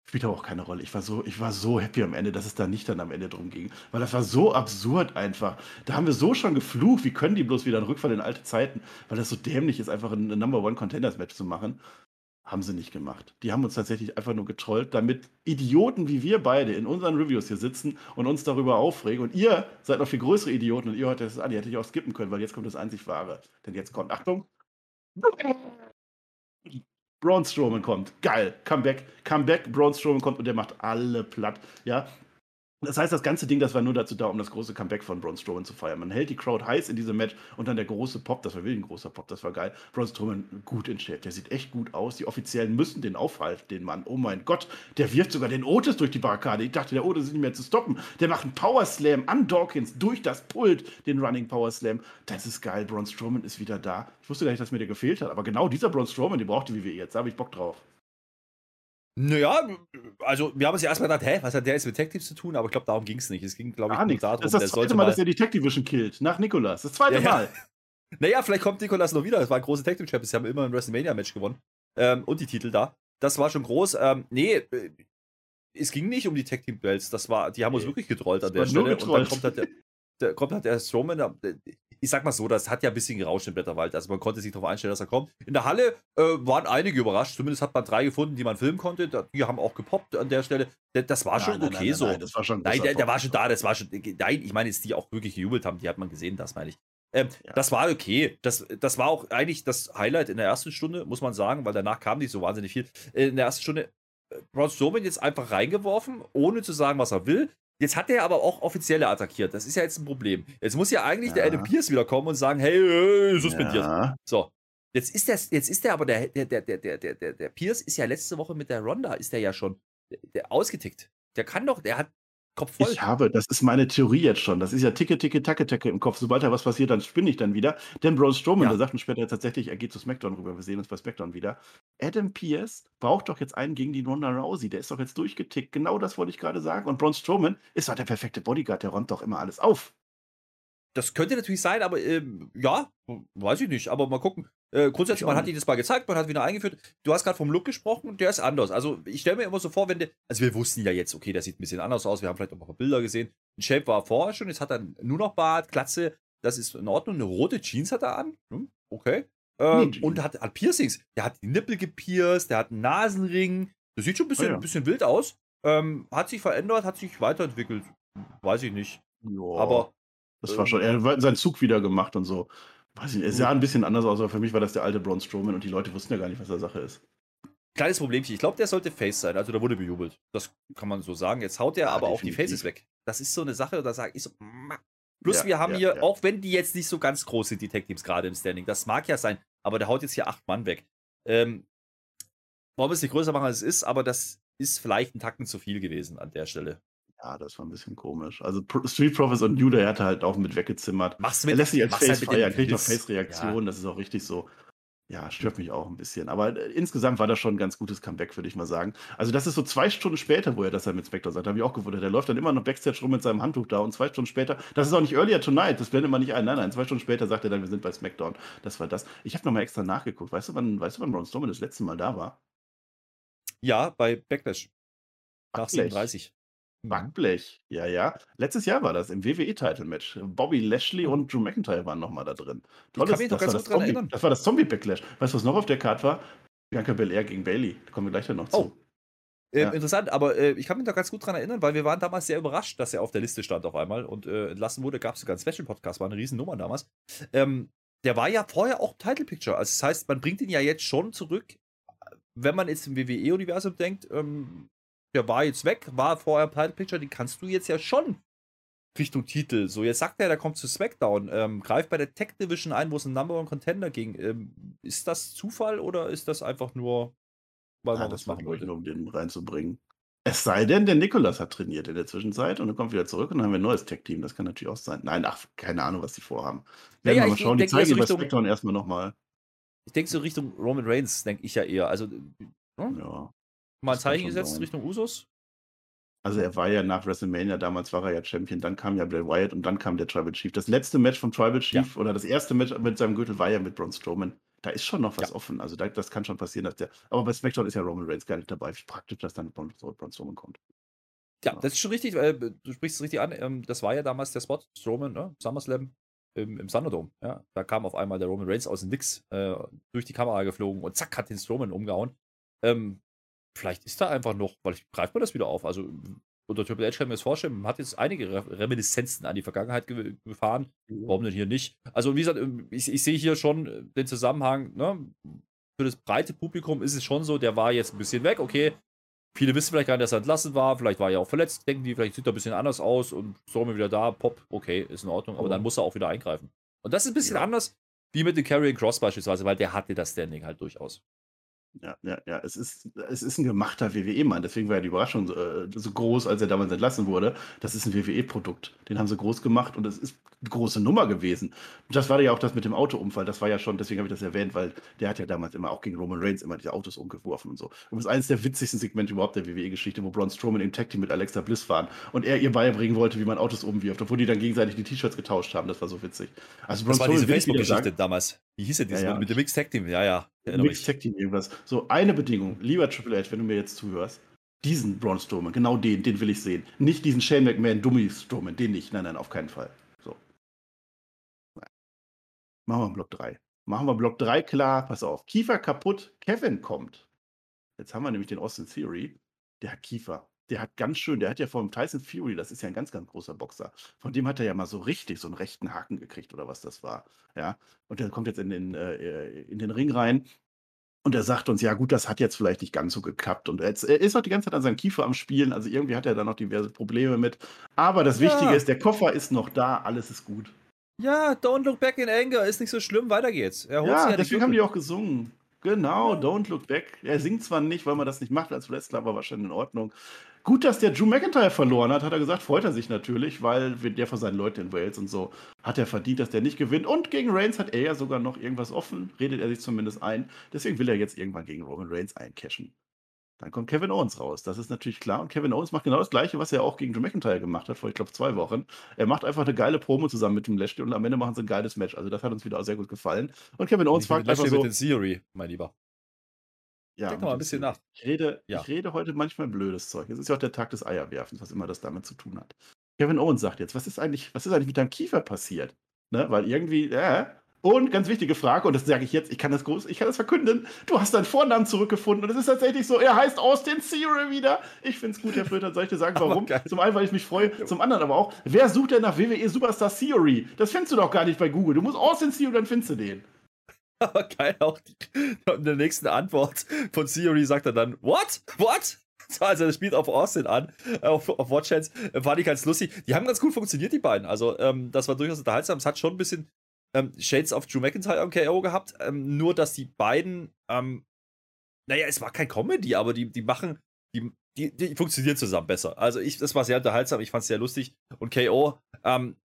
Spielt aber auch keine Rolle. Ich war, so, ich war so happy am Ende, dass es da nicht dann am Ende drum ging. Weil das war so absurd einfach. Da haben wir so schon geflucht, wie können die bloß wieder einen Rückfall in alte Zeiten, weil das so dämlich ist, einfach ein Number One Contenders Match zu machen. Haben sie nicht gemacht. Die haben uns tatsächlich einfach nur getrollt, damit Idioten wie wir beide in unseren Reviews hier sitzen und uns darüber aufregen. Und ihr seid noch viel größere Idioten und ihr hört das an. Ihr hättet ich auch skippen können, weil jetzt kommt das einzig Wahre. Denn jetzt kommt, Achtung. Braun Strowman kommt. Geil. Comeback. Comeback. Braun Strowman kommt und der macht alle platt. Ja. Das heißt, das ganze Ding, das war nur dazu da, um das große Comeback von Braun Strowman zu feiern. Man hält die Crowd heiß in diesem Match und dann der große Pop, das war wirklich ein großer Pop, das war geil. Braun Strowman gut in der sieht echt gut aus. Die Offiziellen müssen den aufhalten, den Mann. Oh mein Gott, der wirft sogar den Otis durch die Barrikade. Ich dachte, der Otis ist nicht mehr zu stoppen. Der macht einen Power Slam an Dawkins durch das Pult, den Running Power Slam. Das ist geil, Braun Strowman ist wieder da. Ich wusste gar nicht, dass mir der gefehlt hat, aber genau dieser Braun Strowman, den brauchte wie wir jetzt. Da habe ich Bock drauf. Naja, also wir haben uns ja erstmal gedacht, hä, was hat der jetzt mit Tech Teams zu tun? Aber ich glaube, darum ging es nicht. Es ging, glaube ich, nur darum, das ist das zweite Mal, dass er die Tech Division killt. Nach Nikolas. Das zweite ja, Mal. Ja. (laughs) Naja, vielleicht kommt Nikolas noch wieder. Das war ein großer Tech Team Champions. Sie haben immer ein WrestleMania-Match gewonnen. Ähm, und die Titel da. Das war schon groß. Ähm, nee, äh, es ging nicht um die Tech Team Belts. Das war, die haben uns wirklich getrollt an der Stelle. Und dann kommt halt der, der, kommt halt der Strowman, ich sag mal so, das hat ja ein bisschen gerauscht im Blätterwald. Also man konnte sich darauf einstellen, dass er kommt. In der Halle äh, waren einige überrascht. Zumindest hat man drei gefunden, die man filmen konnte. Die haben auch gepoppt an der Stelle. Das war schon nein, okay nein, so. Nein, das war schon nein der, der war schon da. Das war schon. Nein, ich meine, jetzt die auch wirklich gejubelt haben, die hat man gesehen, das meine ich. Ähm, ja. Das war okay. Das, das war auch eigentlich das Highlight in der ersten Stunde, muss man sagen, weil danach kam nicht so wahnsinnig viel. In der ersten Stunde äh, Braun Strowman jetzt einfach reingeworfen, ohne zu sagen, was er will. Jetzt hat er aber auch Offizielle attackiert. Das ist ja jetzt ein Problem. Jetzt muss ja eigentlich ja. der Adam Pierce wieder kommen und sagen, hey, äh, suspendiert. Ja. So. Jetzt ist der, jetzt ist der aber der, der, der, der, der, der, der Pierce ist ja letzte Woche mit der Ronda, ist der ja schon der, der ausgetickt. Der kann doch, der hat Kopf voll. Ich habe, das ist meine Theorie jetzt schon. Das ist ja Ticke, Ticke, Tacke, Tacke im Kopf. Sobald da was passiert, dann spinne ich dann wieder. Denn Braun Strowman, ja. der sagt uns später tatsächlich, er geht zu SmackDown rüber. Wir sehen uns bei SmackDown wieder. Adam Pierce braucht doch jetzt einen gegen die Ronda Rousey. Der ist doch jetzt durchgetickt. Genau das wollte ich gerade sagen. Und Braun Strowman ist doch der perfekte Bodyguard. Der räumt doch immer alles auf. Das könnte natürlich sein, aber ähm, ja, weiß ich nicht. Aber mal gucken. Äh, grundsätzlich, man hat ihn das mal gezeigt, man hat wieder eingeführt. Du hast gerade vom Look gesprochen, der ist anders. Also ich stelle mir immer so vor, wenn der, also wir wussten ja jetzt, okay, der sieht ein bisschen anders aus, wir haben vielleicht auch ein paar Bilder gesehen. Ein Shape war vorher schon, jetzt hat er nur noch Bart, Glatze, das ist in Ordnung. Eine rote Jeans hat er an, hm, okay. Ähm, und hat, hat Piercings. Der hat die Nippel gepierst, der hat einen Nasenring. Das sieht schon ein bisschen, oh ja. ein bisschen wild aus. Ähm, hat sich verändert, hat sich weiterentwickelt. Weiß ich nicht. Ja, aber. Das war schon, er hat seinen Zug wieder gemacht und so. Weiß ich nicht, es sah ein bisschen anders aus, aber für mich war das der alte Braun Strowman und die Leute wussten ja gar nicht, was da Sache ist. Kleines Problemchen, ich glaube, der sollte Face sein, also da wurde bejubelt. Das kann man so sagen. Jetzt haut er ja, aber definitiv. auch die Faces weg. Das ist so eine Sache, da sage ich so, Plus, ja, wir haben ja, hier, auch wenn die jetzt nicht so ganz groß sind, die Tech-Teams gerade im Standing, das mag ja sein, aber der haut jetzt hier acht Mann weg. Ähm, wollen wir es nicht größer machen, als es ist, aber das ist vielleicht ein Tacken zu viel gewesen an der Stelle. Ja, das war ein bisschen komisch. Also Street Profits und New Day hat halt auch mit weggezimmert. Machst du mit, er lässt sich als Face halt feiern, kriegt noch Face-Reaktion, ja. das ist auch richtig so. Ja, stört mich auch ein bisschen. Aber äh, insgesamt war das schon ein ganz gutes Comeback, würde ich mal sagen. Also, das ist so zwei Stunden später, wo er das dann mit Spectre sagt. Da habe ich auch gewundert. Der läuft dann immer noch Backstage rum mit seinem Handtuch da und zwei Stunden später, das ist auch nicht Earlier Tonight, das blendet man nicht ein. Nein, nein, zwei Stunden später sagt er dann, wir sind bei SmackDown. Das war das. Ich habe nochmal extra nachgeguckt. Weißt du, wann, weißt du, wann Braun Strowman das letzte Mal da war? Ja, bei Backlash. Nach 37. Mhm. Backblech, ja, ja. Letztes Jahr war das im WWE-Title-Match. Bobby Lashley und Drew McIntyre waren nochmal da drin. Tolles, ich kann mich doch ganz gut dran erinnern. Das war das Zombie-Backlash. Weißt du, was noch auf der Karte war? Bianca Belair gegen Bailey. Da kommen wir gleich noch zu. Oh. Äh, ja. Interessant, aber äh, ich kann mich da ganz gut dran erinnern, weil wir waren damals sehr überrascht, dass er auf der Liste stand auf einmal und äh, entlassen wurde. Gab es sogar einen Special-Podcast, war eine Riesennummer damals. Ähm, der war ja vorher auch Title Picture. Also das heißt, man bringt ihn ja jetzt schon zurück, wenn man jetzt im WWE-Universum denkt, ähm, der war jetzt weg, war vorher Title Picture, den kannst du jetzt ja schon Richtung Titel. So, jetzt sagt er, der kommt zu SmackDown. Ähm, greift bei der Tech Division ein, wo es ein Number One Contender ging. Ähm, ist das Zufall oder ist das einfach nur, weil man das machen wollte? Nur, um den reinzubringen. Es sei denn, der Nikolas hat trainiert in der Zwischenzeit und dann kommt wieder zurück und dann haben wir ein neues Tech-Team. Das kann natürlich auch sein. Nein, ach, keine Ahnung, was die vorhaben. Werden ja, wir mal schauen. Die zeigen SmackDown erstmal nochmal. Ich denke so Richtung Roman Reigns, denke ich ja eher. Also, hm? ja. Mal ein Zeichen gesetzt Richtung Usos? Also er war ja nach WrestleMania, damals war er ja Champion, dann kam ja Bray Wyatt und dann kam der Tribal Chief. Das letzte Match vom Tribal Chief ja. oder das erste Match mit seinem Gürtel war ja mit Braun Strowman. Da ist schon noch was ja. offen. Also da, das kann schon passieren, dass der. Aber bei SmackDown ist ja Roman Reigns gar nicht dabei. Wie praktisch, dass dann Braun, Braun Strowman kommt. Ja, genau. das ist schon richtig. Äh, du sprichst es richtig an. Ähm, das war ja damals der Spot Strowman, ne? SummerSlam im, im Thunderdome. Ja, da kam auf einmal der Roman Reigns aus dem Nix äh, durch die Kamera geflogen und zack hat den Strowman umgehauen. Ähm, vielleicht ist da einfach noch, weil ich greife mir das wieder auf. Also unter Triple H kann ich mir das vorstellen, man hat jetzt einige Reminiszenzen an die Vergangenheit gefahren. Warum denn hier nicht? Also, wie gesagt, ähm, ich, ich sehe hier schon äh, den Zusammenhang, ne? Für das breite Publikum ist es schon so, der war jetzt ein bisschen weg, okay. Viele wissen vielleicht gar nicht, dass er entlassen war, vielleicht war er auch verletzt, denken die, vielleicht sieht er ein bisschen anders aus und so wir wieder da, pop, okay, ist in Ordnung, aber dann muss er auch wieder eingreifen. Und das ist ein bisschen ja. anders, wie mit dem Carrying Cross beispielsweise, weil der hatte das Standing halt durchaus. Ja, ja, ja. Es ist, es ist ein gemachter WWE-Mann. Deswegen war ja die Überraschung so, äh, so groß, als er damals entlassen wurde. Das ist ein WWE-Produkt. Den haben sie groß gemacht und es ist eine große Nummer gewesen. Und das war ja auch das mit dem Autounfall. Das war ja schon, deswegen habe ich das erwähnt, weil der hat ja damals immer auch gegen Roman Reigns immer diese Autos umgeworfen und so. Und das ist eines der witzigsten Segmente überhaupt der WWE-Geschichte, wo Braun Strowman im Tag Team mit Alexa Bliss waren und er ihr beibringen wollte, wie man Autos umwirft, obwohl die dann gegenseitig die T-Shirts getauscht haben. Das war so witzig. Also Braun das war diese Facebook-Geschichte damals. Wie hieß er, ja, ja. mit dem Mixed Tag Team? Ja, ja. Mixed Tag Team irgendwas. So, eine Bedingung. Lieber Triple H, wenn du mir jetzt zuhörst, diesen Braun Strowman, genau den, den will ich sehen. Nicht diesen Shane McMahon, Dummy Strowman, den nicht. Nein, nein, auf keinen Fall. So. Machen wir Block 3. Machen wir Block 3 klar. Pass auf. Kiefer kaputt, Kevin kommt. Jetzt haben wir nämlich den Austin Theory. Der hat Kiefer der hat ganz schön, der hat ja vom Tyson Fury, das ist ja ein ganz, ganz großer Boxer, von dem hat er ja mal so richtig so einen rechten Haken gekriegt oder was das war. Ja, und der kommt jetzt in den, äh, in den Ring rein und er sagt uns, ja gut, das hat jetzt vielleicht nicht ganz so geklappt. Und jetzt, er ist auch die ganze Zeit an seinem Kiefer am Spielen, also irgendwie hat er da noch diverse Probleme mit. Aber das ja. Wichtige ist, der Koffer ist noch da, alles ist gut. Ja, don't look back in anger, ist nicht so schlimm, weiter geht's. ja, deswegen haben die auch gesungen. Genau, Don't Look Back. Er singt zwar nicht, weil man das nicht macht als Wrestler, aber wahrscheinlich in Ordnung. Gut, dass der Drew McIntyre verloren hat, hat er gesagt, freut er sich natürlich, weil der von seinen Leuten in Wales und so hat er verdient, dass der nicht gewinnt. Und gegen Reigns hat er ja sogar noch irgendwas offen, redet er sich zumindest ein. Deswegen will er jetzt irgendwann gegen Roman Reigns eincashen. Dann kommt Kevin Owens raus. Das ist natürlich klar. Und Kevin Owens macht genau das Gleiche, was er auch gegen Drew McIntyre gemacht hat, vor, ich glaube, zwei Wochen. Er macht einfach eine geile Promo zusammen mit dem Lashley und am Ende machen sie ein geiles Match. Also, das hat uns wieder auch sehr gut gefallen. Und Kevin Owens fragt einfach so. mit den Theory, mein Lieber. Ja, Denk mal ein bisschen nach. Ich rede, ja. ich rede heute manchmal blödes Zeug. Es ist ja auch der Tag des Eierwerfens, was immer das damit zu tun hat. Kevin Owens sagt jetzt, was ist eigentlich, was ist eigentlich mit deinem Kiefer passiert? Ne? Weil irgendwie, äh, und ganz wichtige Frage, und das sage ich jetzt, ich kann das groß, ich kann das verkünden, du hast deinen Vornamen zurückgefunden und es ist tatsächlich so, er heißt Austin Theory wieder. Ich finde es gut, Herr Flöter, soll ich dir sagen, (laughs) warum? Zum einen, weil ich mich freue, zum anderen aber auch, wer sucht denn nach WWE Superstar Theory? Das findest du doch gar nicht bei Google. Du musst Austin Theory, dann findest du den. (laughs) Aber geil, auch in der nächsten Antwort von Theory sagt er dann, what? What? (laughs) also das spielt auf Austin an, auf, auf Watch Hands, fand ich ganz lustig. Die haben ganz gut funktioniert, die beiden. Also, ähm, das war durchaus unterhaltsam. Es hat schon ein bisschen ähm, Shades of Drew McIntyre am KO gehabt, ähm, nur dass die beiden, ähm, naja, es war kein Comedy, aber die, die machen, die, die, die funktionieren zusammen besser. Also ich, das war sehr unterhaltsam, ich fand es sehr lustig. Und KO, ähm,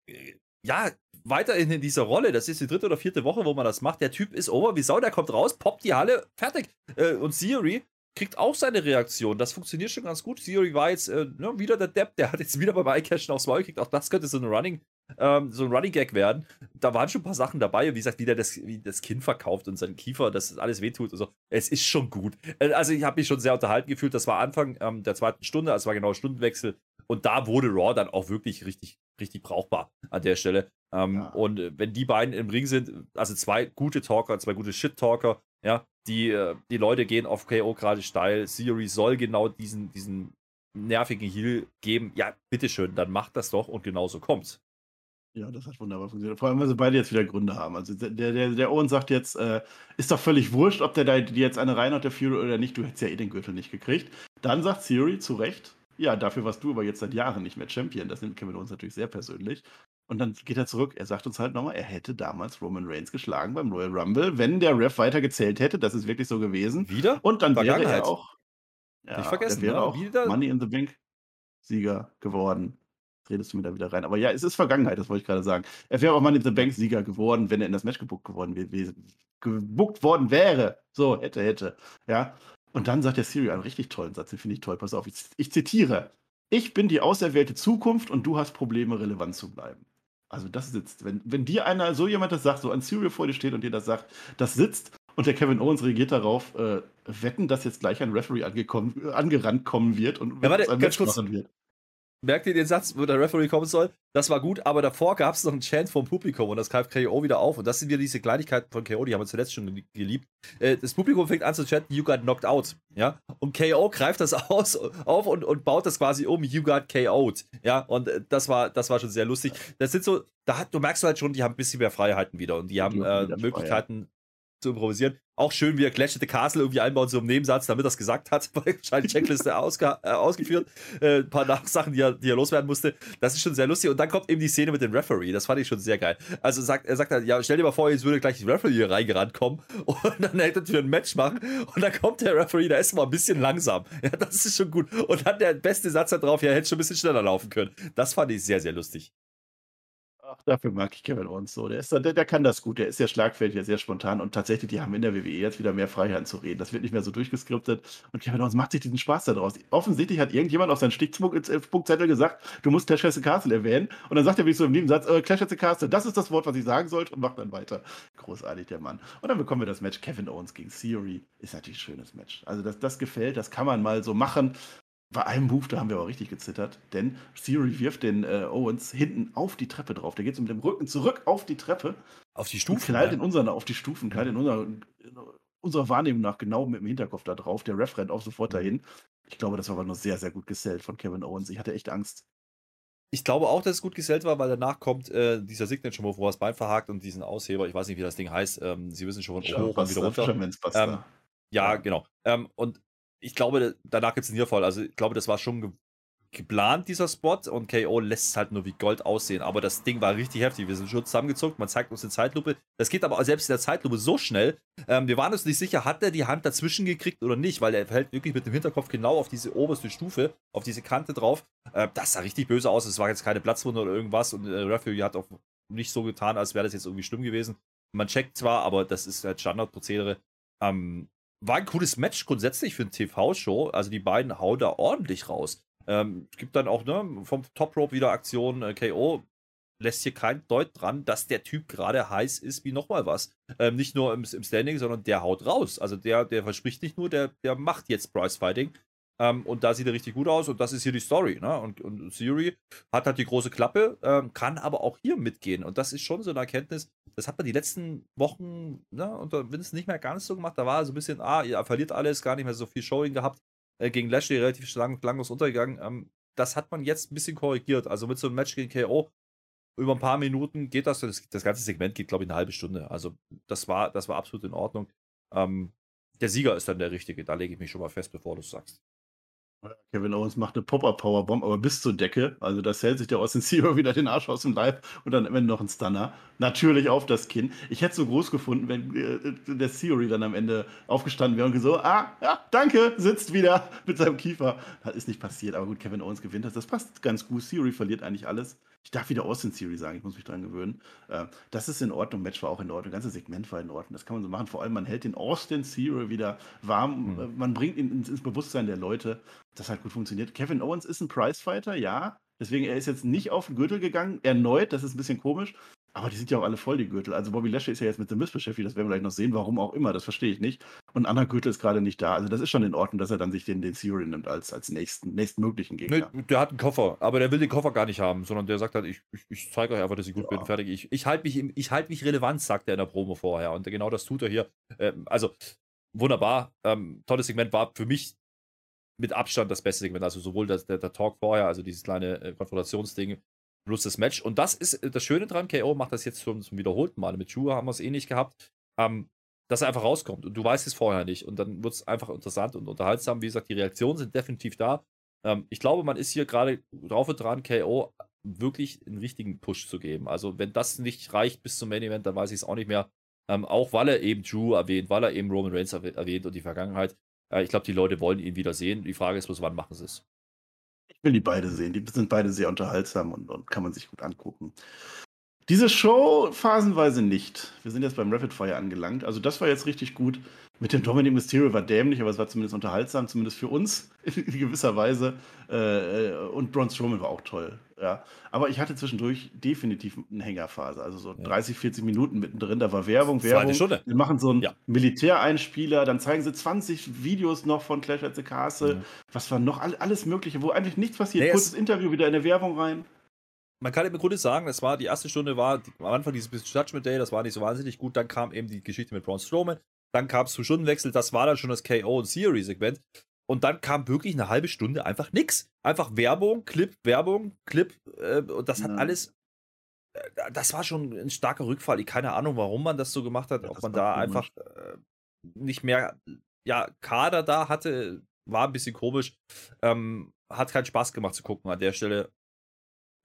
ja, weiterhin in dieser Rolle. Das ist die dritte oder vierte Woche, wo man das macht. Der Typ ist over wie Sau, der kommt raus, poppt die Halle, fertig. Äh, und Theory kriegt auch seine Reaktion. Das funktioniert schon ganz gut. Theory war jetzt äh, ne, wieder der Depp, der hat jetzt wieder beim Eyecashen aufs Maul gekriegt. Auch das könnte so ein Running, ähm, so ein Running Gag werden. Da waren schon ein paar Sachen dabei. Und wie gesagt, wie der das, wie das Kinn verkauft und sein Kiefer, dass das alles wehtut und so. Es ist schon gut. Äh, also ich habe mich schon sehr unterhalten gefühlt. Das war Anfang ähm, der zweiten Stunde, also war genau Stundenwechsel. Und da wurde Raw dann auch wirklich richtig, richtig brauchbar an der Stelle. Ähm, ja. Und äh, wenn die beiden im Ring sind, also zwei gute Talker, zwei gute Shit-Talker, ja, die, äh, die Leute gehen auf KO gerade steil. Theory soll genau diesen, diesen nervigen Heal geben. Ja, bitteschön, dann macht das doch und genauso kommt's. Ja, das hat wunderbar funktioniert. Vor allem, weil sie beide jetzt wieder Gründe haben. Also der, der, der Owen sagt jetzt, äh, ist doch völlig wurscht, ob der da jetzt eine reinhaut, der Fury oder nicht. Du hättest ja eh den Gürtel nicht gekriegt. Dann sagt Theory zu Recht, ja, dafür warst du aber jetzt seit Jahren nicht mehr Champion. Das nimmt Kevin Owens natürlich sehr persönlich. Und dann geht er zurück. Er sagt uns halt nochmal, er hätte damals Roman Reigns geschlagen beim Royal Rumble, wenn der Ref weiter gezählt hätte. Das ist wirklich so gewesen. Wieder? Und dann wäre er auch. Ja, Nicht vergessen, wäre ne? auch wieder? Money in the Bank Sieger geworden. redest du mir da wieder rein. Aber ja, es ist Vergangenheit, das wollte ich gerade sagen. Er wäre auch Money in the Bank Sieger geworden, wenn er in das Match gebuckt geworden, gebuckt worden wäre. So, hätte, hätte. Ja. Und dann sagt der Siri einen richtig tollen Satz, den finde ich toll. Pass auf, ich, ich zitiere. Ich bin die auserwählte Zukunft und du hast Probleme, relevant zu bleiben. Also das sitzt. Wenn, wenn dir einer, so jemand das sagt, so ein Serial vor dir steht und dir das sagt, das sitzt und der Kevin Owens reagiert darauf, äh, wetten, dass jetzt gleich ein Referee angekommen, angerannt kommen wird und ja, warte, Match machen wird merkt ihr den Satz, wo der Referee kommen soll? Das war gut, aber davor gab es noch einen Chant vom Publikum und das greift KO wieder auf. Und das sind wieder diese Kleinigkeiten von KO, die haben wir zuletzt schon geliebt. Äh, das Publikum fängt an zu chanten, you got knocked out. Ja? Und KO greift das (laughs) aus, auf und, und baut das quasi um, you got KO'd. Ja, und äh, das war, das war schon sehr lustig. Das sind so, da hat, du merkst halt schon, die haben ein bisschen mehr Freiheiten wieder und die haben äh, Möglichkeiten, zu improvisieren. Auch schön, wie er Clash at the Castle irgendwie einbaut, so im Nebensatz, damit er es gesagt hat, (laughs) wahrscheinlich Checkliste ausge äh, ausgeführt. Äh, ein paar Nachsachen, die er, die er loswerden musste. Das ist schon sehr lustig. Und dann kommt eben die Szene mit dem Referee. Das fand ich schon sehr geil. Also sagt, er sagt halt, ja, stell dir mal vor, jetzt würde gleich der Referee hier reingerannt kommen (laughs) und dann hätte er ein Match machen. Und dann kommt der Referee, der ist mal ein bisschen langsam. (laughs) Ja, das ist schon gut. Und dann der beste Satz da drauf, ja, hätte schon ein bisschen schneller laufen können. Das fand ich sehr, sehr lustig. Ach, dafür mag ich Kevin Owens so. Der, ist, der, der kann das gut. Der ist sehr schlagfertig, sehr spontan und tatsächlich, die haben in der WWE jetzt wieder mehr Freiheiten zu reden. Das wird nicht mehr so durchgeskriptet und Kevin Owens macht sich diesen Spaß daraus. Offensichtlich hat irgendjemand auf seinen Stichpunktzettel gesagt, du musst Clash at the Castle erwähnen und dann sagt er wie so im Nebensatz, äh, Clash at the Castle, das ist das Wort, was ich sagen sollte und macht dann weiter. Großartig, der Mann. Und dann bekommen wir das Match Kevin Owens gegen Theory. Ist natürlich ein schönes Match. Also das, das gefällt, das kann man mal so machen bei einem Move, da haben wir aber richtig gezittert, denn Theory wirft den äh, Owens hinten auf die Treppe drauf. Der geht so mit dem Rücken zurück auf die Treppe. Auf die Stufen? Knallt in unseren, auf die Stufen, knallt in unserer, in unserer Wahrnehmung nach genau mit dem Hinterkopf da drauf. Der Ref rennt auch sofort dahin. Ich glaube, das war aber nur sehr, sehr gut gesellt von Kevin Owens. Ich hatte echt Angst. Ich glaube auch, dass es gut gesellt war, weil danach kommt äh, dieser Signature Move, wo er das Bein verhakt und diesen Ausheber, ich weiß nicht, wie das Ding heißt, ähm, Sie wissen schon von hoch und wieder runter. Ähm, ja, genau. Ähm, und ich glaube, danach gibt es einen Niederfall. Also ich glaube, das war schon ge geplant, dieser Spot. Und KO lässt es halt nur wie Gold aussehen. Aber das Ding war richtig heftig. Wir sind schon zusammengezuckt. Man zeigt uns eine Zeitlupe. Das geht aber selbst in der Zeitlupe so schnell. Ähm, wir waren uns nicht sicher, hat er die Hand dazwischen gekriegt oder nicht, weil er fällt wirklich mit dem Hinterkopf genau auf diese oberste Stufe, auf diese Kante drauf. Äh, das sah richtig böse aus. Es war jetzt keine Platzwunde oder irgendwas. Und äh, Referee hat auch nicht so getan, als wäre das jetzt irgendwie schlimm gewesen. Man checkt zwar, aber das ist halt Standardprozedere. Ähm, war ein cooles Match grundsätzlich für eine TV-Show. Also die beiden hauen da ordentlich raus. Ähm, es gibt dann auch ne, vom Top Rope wieder Aktionen. Äh, KO lässt hier kein Deut dran, dass der Typ gerade heiß ist wie nochmal was. Ähm, nicht nur im, im, Standing, sondern der haut raus. Also der, der verspricht nicht nur, der, der macht jetzt Price Fighting. Ähm, und da sieht er richtig gut aus und das ist hier die Story. Ne? Und, und Theory hat halt die große Klappe, ähm, kann aber auch hier mitgehen. Und das ist schon so eine Erkenntnis, das hat man die letzten Wochen ne, unter Vince nicht mehr ganz so gemacht. Da war so ein bisschen, ah, ihr verliert alles, gar nicht mehr so viel Showing gehabt. Äh, gegen Lashley relativ lang, langlos untergegangen. Ähm, das hat man jetzt ein bisschen korrigiert. Also mit so einem Match gegen KO über ein paar Minuten geht das. Das, das ganze Segment geht, glaube ich, eine halbe Stunde. Also das war, das war absolut in Ordnung. Ähm, der Sieger ist dann der richtige. Da lege ich mich schon mal fest, bevor du es sagst. Kevin Owens macht eine Pop-Up-Powerbomb, aber bis zur Decke. Also da hält sich der Austin Zero (laughs) wieder den Arsch aus dem Leib und dann am Ende noch ein Stunner. Natürlich auf das Kinn. Ich hätte es so groß gefunden, wenn äh, der Theory dann am Ende aufgestanden wäre und so, ah, ja, danke, sitzt wieder (laughs) mit seinem Kiefer. Das ist nicht passiert, aber gut, Kevin Owens gewinnt das. Das passt ganz gut. Theory verliert eigentlich alles. Ich darf wieder Austin Theory sagen, ich muss mich dran gewöhnen. Äh, das ist in Ordnung, Match war auch in Ordnung, das ganze Segment war in Ordnung. Das kann man so machen. Vor allem, man hält den Austin Theory wieder warm, mhm. man bringt ihn ins, ins Bewusstsein der Leute. Das hat gut funktioniert. Kevin Owens ist ein Prizefighter, ja. Deswegen, er ist jetzt nicht auf den Gürtel gegangen, erneut, das ist ein bisschen komisch. Aber die sind ja auch alle voll, die Gürtel. Also Bobby Lashley ist ja jetzt mit dem Mist beschäftigt, das werden wir gleich noch sehen, warum auch immer, das verstehe ich nicht. Und anderer Gürtel ist gerade nicht da. Also das ist schon in Ordnung, dass er dann sich den, den Theory nimmt als, als nächsten, nächstmöglichen Gegner. Nee, der hat einen Koffer, aber der will den Koffer gar nicht haben, sondern der sagt halt, ich, ich, ich zeige euch einfach, dass ich gut ja. bin, fertig. Ich, ich halte mich, ich halt mich relevant, sagt er in der Promo vorher. Und genau das tut er hier. Ähm, also wunderbar. Ähm, tolles Segment war für mich mit Abstand das beste Segment. Also sowohl das, der, der Talk vorher, also dieses kleine äh, Konfrontationsding, plus das Match. Und das ist äh, das Schöne dran. KO macht das jetzt schon zum wiederholten Mal. Mit Schuhe haben wir es ähnlich gehabt. Ähm, dass er einfach rauskommt und du weißt es vorher nicht. Und dann wird es einfach interessant und unterhaltsam. Wie gesagt, die Reaktionen sind definitiv da. Ähm, ich glaube, man ist hier gerade drauf und dran, KO wirklich einen richtigen Push zu geben. Also, wenn das nicht reicht bis zum Main Event, dann weiß ich es auch nicht mehr. Ähm, auch weil er eben Drew erwähnt, weil er eben Roman Reigns erwähnt und die Vergangenheit. Äh, ich glaube, die Leute wollen ihn wieder sehen. Die Frage ist bloß, wann machen sie es? Ich will die beide sehen. Die sind beide sehr unterhaltsam und, und kann man sich gut angucken. Diese Show phasenweise nicht. Wir sind jetzt beim Rapid Fire angelangt. Also das war jetzt richtig gut. Mit dem Dominic Mysterio war dämlich, aber es war zumindest unterhaltsam, zumindest für uns (laughs) in gewisser Weise. Äh, und Braun Strowman war auch toll. Ja. Aber ich hatte zwischendurch definitiv eine Hängerphase. Also so ja. 30, 40 Minuten mittendrin. Da war Werbung, Werbung. Stunde. Wir machen so einen ja. Militäreinspieler, dann zeigen sie 20 Videos noch von Clash at the Castle. Ja. Was war noch? Alles Mögliche, wo eigentlich nichts passiert. Nee, Kurzes Interview wieder in der Werbung rein man kann im Grunde sagen, es war die erste Stunde war am Anfang dieses Judgment Day, das war nicht so wahnsinnig gut. Dann kam eben die Geschichte mit Braun Strowman. Dann kam es zum Stundenwechsel, das war dann schon das KO und Theory Segment. Und dann kam wirklich eine halbe Stunde einfach nichts. Einfach Werbung, Clip, Werbung, Clip. Äh, und das hat ja. alles. Äh, das war schon ein starker Rückfall. Ich keine Ahnung, warum man das so gemacht hat. Ja, ob man da komisch. einfach äh, nicht mehr ja, Kader da hatte, war ein bisschen komisch. Ähm, hat keinen Spaß gemacht zu gucken an der Stelle.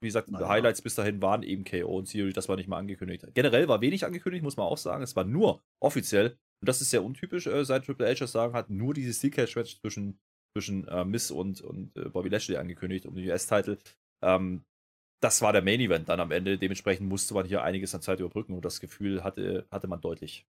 Wie gesagt, die Highlights bis dahin waren eben KO und Theory, das war nicht mal angekündigt. Generell war wenig angekündigt, muss man auch sagen. Es war nur offiziell, und das ist sehr untypisch, äh, seit Triple H das sagen hat, nur dieses Steel Cage Match zwischen, zwischen äh, Miss und, und äh, Bobby Lashley angekündigt um den US-Titel. Ähm, das war der Main Event dann am Ende. Dementsprechend musste man hier einiges an Zeit überbrücken und das Gefühl hatte, hatte man deutlich.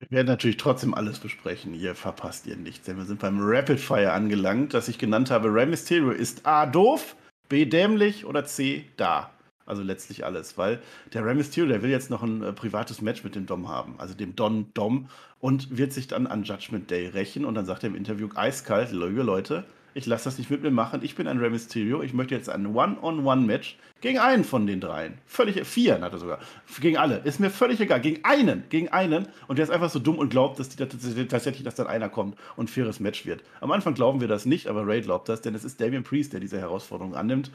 Wir werden natürlich trotzdem alles besprechen. Ihr verpasst ihr nichts, denn wir sind beim Rapid Fire angelangt, das ich genannt habe. Rey Mysterio ist A doof, B dämlich oder C da. Also letztlich alles, weil der Rey Mysterio, der will jetzt noch ein äh, privates Match mit dem Dom haben, also dem Don Dom, und wird sich dann an Judgment Day rächen und dann sagt er im Interview eiskalt, Leute, ich lasse das nicht mit mir machen, ich bin ein Rey Mysterio, ich möchte jetzt ein One-on-One-Match gegen einen von den dreien. Völlig, vier hat er sogar. Gegen alle. Ist mir völlig egal. Gegen einen. Gegen einen. Und der ist einfach so dumm und glaubt, dass die, tatsächlich, dass dann einer kommt und ein faires Match wird. Am Anfang glauben wir das nicht, aber Ray glaubt das, denn es ist Damian Priest, der diese Herausforderung annimmt.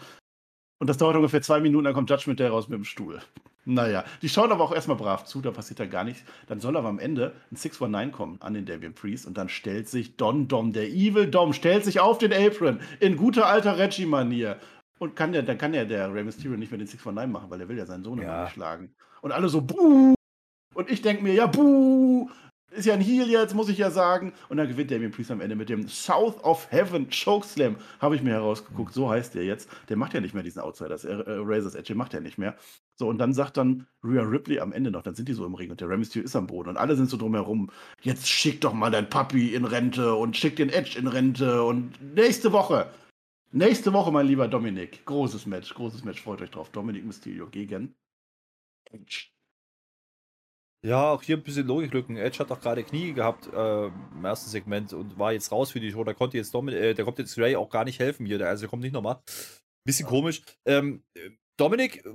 Und das dauert ungefähr zwei Minuten, dann kommt Judgment Day raus mit dem Stuhl. Naja, die schauen aber auch erstmal brav zu, da passiert da gar nichts. Dann soll aber am Ende ein 619 kommen an den Damian Priest und dann stellt sich Don Dom, der Evil Dom, stellt sich auf den Apron in guter alter Reggie-Manier und kann ja, dann kann ja der Rey Mysterio nicht mehr den 619 machen, weil er will ja seinen Sohn ja. schlagen. Und alle so, buh! Und ich denke mir, ja, buh! Ist ja ein Heal jetzt, muss ich ja sagen. Und dann gewinnt Damien Priest am Ende mit dem South of Heaven Chokeslam. Habe ich mir herausgeguckt. So heißt der jetzt. Der macht ja nicht mehr diesen Outsiders. Äh, Razor's Edge, macht er nicht mehr. So, und dann sagt dann Rhea Ripley am Ende noch, dann sind die so im Ring und der Rey Mysterio ist am Boden und alle sind so drumherum. Jetzt schick doch mal dein Papi in Rente und schick den Edge in Rente und nächste Woche Nächste Woche, mein lieber Dominik. Großes Match, großes Match. Freut euch drauf. Dominik Mysterio gegen Edge. Ja, auch hier ein bisschen Logiklücken. Edge hat doch gerade Knie gehabt äh, im ersten Segment und war jetzt raus für die Show. Da konnte jetzt Dominik, äh, da kommt jetzt Ray auch gar nicht helfen hier. Also der kommt nicht nochmal. Bisschen komisch. Ähm, Dominik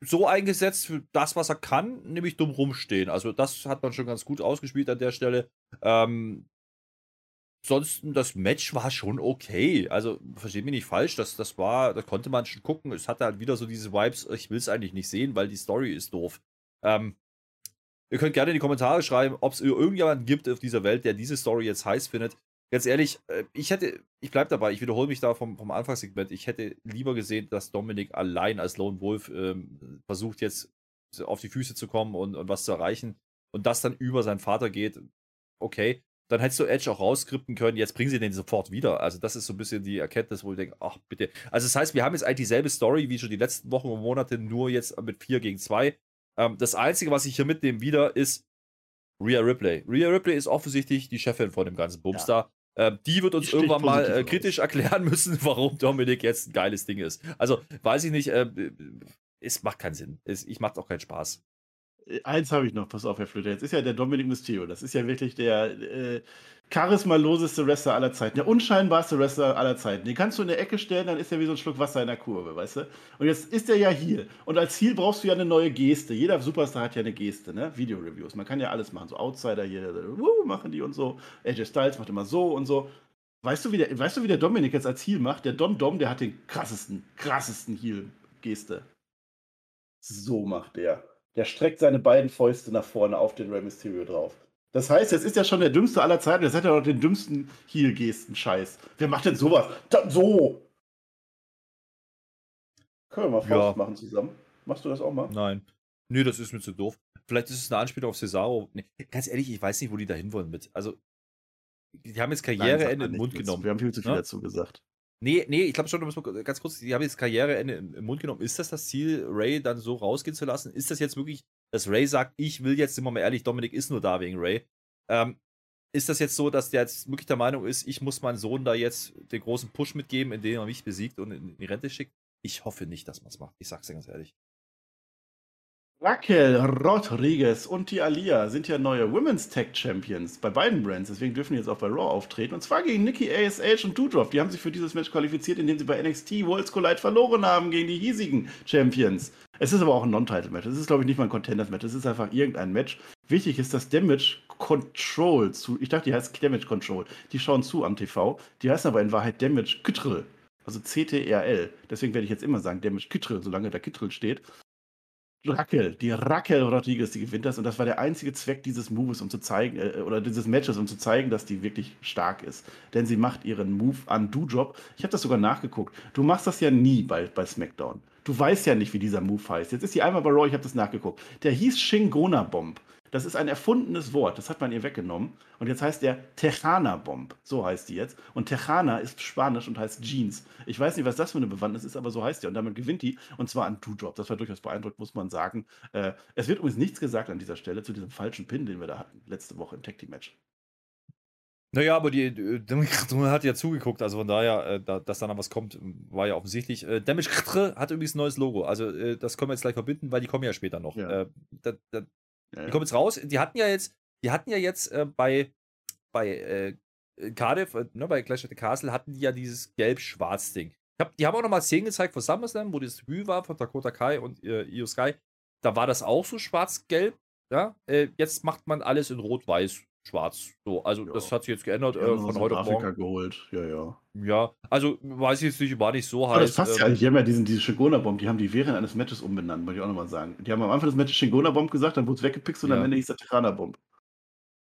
so eingesetzt für das, was er kann, nämlich dumm rumstehen. Also das hat man schon ganz gut ausgespielt an der Stelle. Ähm, ansonsten, das Match war schon okay. Also, versteht mich nicht falsch, das, das war, da konnte man schon gucken. Es hatte halt wieder so diese Vibes, ich will es eigentlich nicht sehen, weil die Story ist doof. Ähm, ihr könnt gerne in die Kommentare schreiben, ob es irgendjemanden gibt auf dieser Welt, der diese Story jetzt heiß findet. ganz ehrlich, äh, ich hätte, ich bleibe dabei, ich wiederhole mich da vom, vom Anfangssegment, ich hätte lieber gesehen, dass Dominik allein als Lone Wolf ähm, versucht jetzt auf die Füße zu kommen und, und was zu erreichen und das dann über seinen Vater geht. Okay, dann hättest du Edge auch rauskrypten können, jetzt bringen sie den sofort wieder. Also, das ist so ein bisschen die Erkenntnis, wo ich denke, ach bitte. Also, das heißt, wir haben jetzt eigentlich dieselbe Story wie schon die letzten Wochen und Monate, nur jetzt mit 4 gegen 2. Ähm, das Einzige, was ich hier mitnehme wieder, ist Rhea Ripley. Rhea Ripley ist offensichtlich die Chefin von dem ganzen Bums ja. Ähm, die wird uns die irgendwann mal äh, kritisch erklären (laughs) müssen, warum Dominik jetzt ein geiles Ding ist. Also, weiß ich nicht, äh, es macht keinen Sinn. Es, ich macht auch keinen Spaß. Äh, eins habe ich noch, pass auf, Herr Flöter. Jetzt ist ja der Dominic Mysterio. Das ist ja wirklich der äh, charismaloseste Wrestler aller Zeiten. Der unscheinbarste Wrestler aller Zeiten. Den kannst du in der Ecke stellen, dann ist er wie so ein Schluck Wasser in der Kurve, weißt du? Und jetzt ist er ja hier. Und als Ziel brauchst du ja eine neue Geste. Jeder Superstar hat ja eine Geste, ne? Video-Reviews. Man kann ja alles machen. So Outsider hier, wuh, machen die und so. AJ Styles macht immer so und so. Weißt du, wie der, weißt du, wie der Dominik jetzt als Heal macht? Der Don Dom, der hat den krassesten, krassesten Heal-Geste. So macht der. Der streckt seine beiden Fäuste nach vorne auf den Rey Mysterio drauf. Das heißt, jetzt ist ja schon der dümmste aller Zeiten. Jetzt hat er noch den dümmsten Heel-Gesten-Scheiß. Wer macht denn sowas? Da, so! Können wir mal Faust ja. machen zusammen? Machst du das auch mal? Nein. Nö, das ist mir zu doof. Vielleicht ist es eine Anspielung auf Cesaro. Nee, ganz ehrlich, ich weiß nicht, wo die da hinwollen mit. Also, die haben jetzt Karriereende in den Mund genommen. Wir haben viel zu viel ja? dazu gesagt. Nee, nee, ich glaube schon, ganz kurz, die haben jetzt Karriereende im Mund genommen. Ist das das Ziel, Ray dann so rausgehen zu lassen? Ist das jetzt wirklich, dass Ray sagt, ich will jetzt, sind wir mal ehrlich, Dominik ist nur da wegen Ray? Ähm, ist das jetzt so, dass der jetzt wirklich der Meinung ist, ich muss meinem Sohn da jetzt den großen Push mitgeben, indem er mich besiegt und in die Rente schickt? Ich hoffe nicht, dass man es macht. Ich sag's dir ganz ehrlich. Raquel Rodriguez und die Alia sind ja neue Women's Tag Champions bei beiden Brands, deswegen dürfen die jetzt auch bei Raw auftreten. Und zwar gegen Nikki ASH und Doudrop. Die haben sich für dieses Match qualifiziert, indem sie bei NXT Worlds Collide verloren haben gegen die hiesigen Champions. Es ist aber auch ein Non-Title-Match. Es ist, glaube ich, nicht mal ein Contenders-Match. Es ist einfach irgendein Match. Wichtig ist, dass Damage Control zu. Ich dachte, die heißt Damage Control. Die schauen zu am TV. Die heißen aber in Wahrheit Damage Kittrell. Also CTRL. Deswegen werde ich jetzt immer sagen Damage Kittrell, solange da Kittrell steht. Rackel, die Rackel Rodriguez, die gewinnt das. Und das war der einzige Zweck dieses Moves, um zu zeigen, äh, oder dieses Matches, um zu zeigen, dass die wirklich stark ist. Denn sie macht ihren Move an Do-Job. Ich habe das sogar nachgeguckt. Du machst das ja nie bei, bei SmackDown. Du weißt ja nicht, wie dieser Move heißt. Jetzt ist die einmal bei Raw, ich habe das nachgeguckt. Der hieß Shingona Bomb. Das ist ein erfundenes Wort, das hat man ihr weggenommen. Und jetzt heißt der Tejana-Bomb. So heißt die jetzt. Und Tejana ist Spanisch und heißt Jeans. Ich weiß nicht, was das für eine Bewandtnis ist, aber so heißt die. Und damit gewinnt die. Und zwar an Doudrop. Das war durchaus beeindruckt, muss man sagen. Äh, es wird übrigens nichts gesagt an dieser Stelle zu diesem falschen Pin, den wir da hatten, letzte Woche im Tag Team Match. Naja, aber die, (laughs) die hat ja zugeguckt, also von daher, äh, da, dass dann was kommt, war ja offensichtlich. Äh, Damage hat übrigens ein neues Logo, also äh, das können wir jetzt gleich verbinden, weil die kommen ja später noch. Ja. Ja, die kommen jetzt raus. Die hatten ja jetzt, die hatten ja jetzt äh, bei, bei äh, Cardiff, äh, ne, bei Clash of the Castle, hatten die ja dieses gelb-schwarz-Ding. Die haben auch nochmal Szenen gezeigt von SummerSlam, wo das Debüt war von Dakota Kai und äh, Io Sky. Da war das auch so schwarz-gelb. Ja? Äh, jetzt macht man alles in rot-weiß schwarz. So, also ja. das hat sich jetzt geändert äh, von heute auf morgen. geholt, ja, ja. Ja, also weiß ich jetzt nicht, war nicht so heiß. Aber das passt ähm, ja eigentlich. Die haben ja diesen, diese Shingona-Bomb, die haben die während eines Matches umbenannt, wollte ich auch nochmal sagen. Die haben am Anfang des Matches Shingona-Bomb gesagt, dann wurde es weggepixt und ja. am Ende hieß der Tirana-Bomb.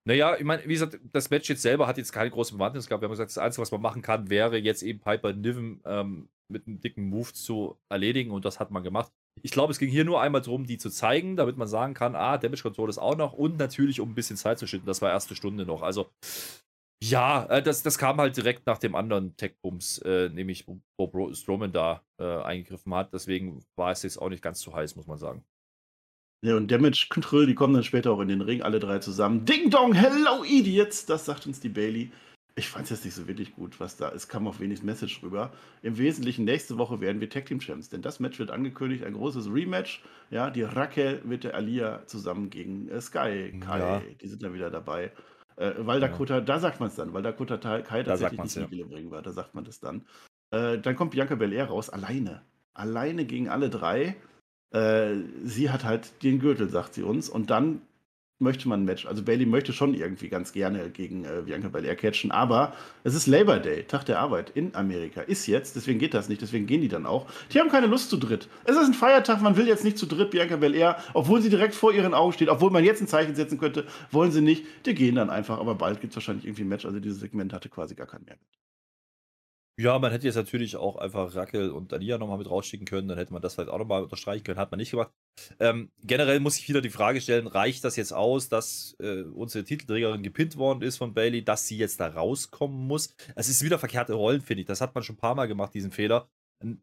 Naja, ich meine, wie gesagt, das Match jetzt selber hat jetzt keine große Bewandtnis gehabt. Wir haben gesagt, das Einzige, was man machen kann, wäre jetzt eben Piper Niven ähm, mit einem dicken Move zu erledigen und das hat man gemacht. Ich glaube, es ging hier nur einmal darum, die zu zeigen, damit man sagen kann, ah, Damage Control ist auch noch und natürlich, um ein bisschen Zeit zu schütten. Das war erste Stunde noch. Also, ja, äh, das, das kam halt direkt nach dem anderen Tech-Bums, äh, nämlich wo Bro Strowman da äh, eingegriffen hat. Deswegen war es jetzt auch nicht ganz zu heiß, muss man sagen. Ja, und Damage Control, die kommen dann später auch in den Ring, alle drei zusammen. Ding Dong, hello Idiots, das sagt uns die Bailey. Ich fand es jetzt nicht so wirklich gut, was da ist. Kam auf wenig Message rüber. Im Wesentlichen, nächste Woche werden wir Tag Team Champs, denn das Match wird angekündigt, ein großes Rematch. Ja, die Raquel mit der Alia zusammen gegen äh, Sky. Kai, ja. die sind dann wieder dabei. Äh, Waldakutta, ja. da sagt man es dann, weil Dakota Kai da tatsächlich nicht ja. Bringen war, da sagt man das dann. Äh, dann kommt Bianca Belair raus, alleine. Alleine gegen alle drei. Äh, sie hat halt den Gürtel, sagt sie uns. Und dann möchte man ein Match. Also Bailey möchte schon irgendwie ganz gerne gegen äh, Bianca Belair catchen, aber es ist Labor Day, Tag der Arbeit in Amerika. Ist jetzt, deswegen geht das nicht, deswegen gehen die dann auch. Die haben keine Lust zu dritt. Es ist ein Feiertag, man will jetzt nicht zu dritt Bianca Belair, obwohl sie direkt vor ihren Augen steht, obwohl man jetzt ein Zeichen setzen könnte, wollen sie nicht. Die gehen dann einfach, aber bald gibt es wahrscheinlich irgendwie ein Match. Also dieses Segment hatte quasi gar keinen Mehrwert. Ja, man hätte jetzt natürlich auch einfach Rackel und Dania nochmal mit rausschicken können, dann hätte man das vielleicht auch nochmal unterstreichen können, hat man nicht gemacht. Ähm, generell muss ich wieder die Frage stellen, reicht das jetzt aus, dass äh, unsere Titelträgerin gepinnt worden ist von Bailey, dass sie jetzt da rauskommen muss? Es ist wieder verkehrte Rollen, finde ich. Das hat man schon ein paar Mal gemacht, diesen Fehler.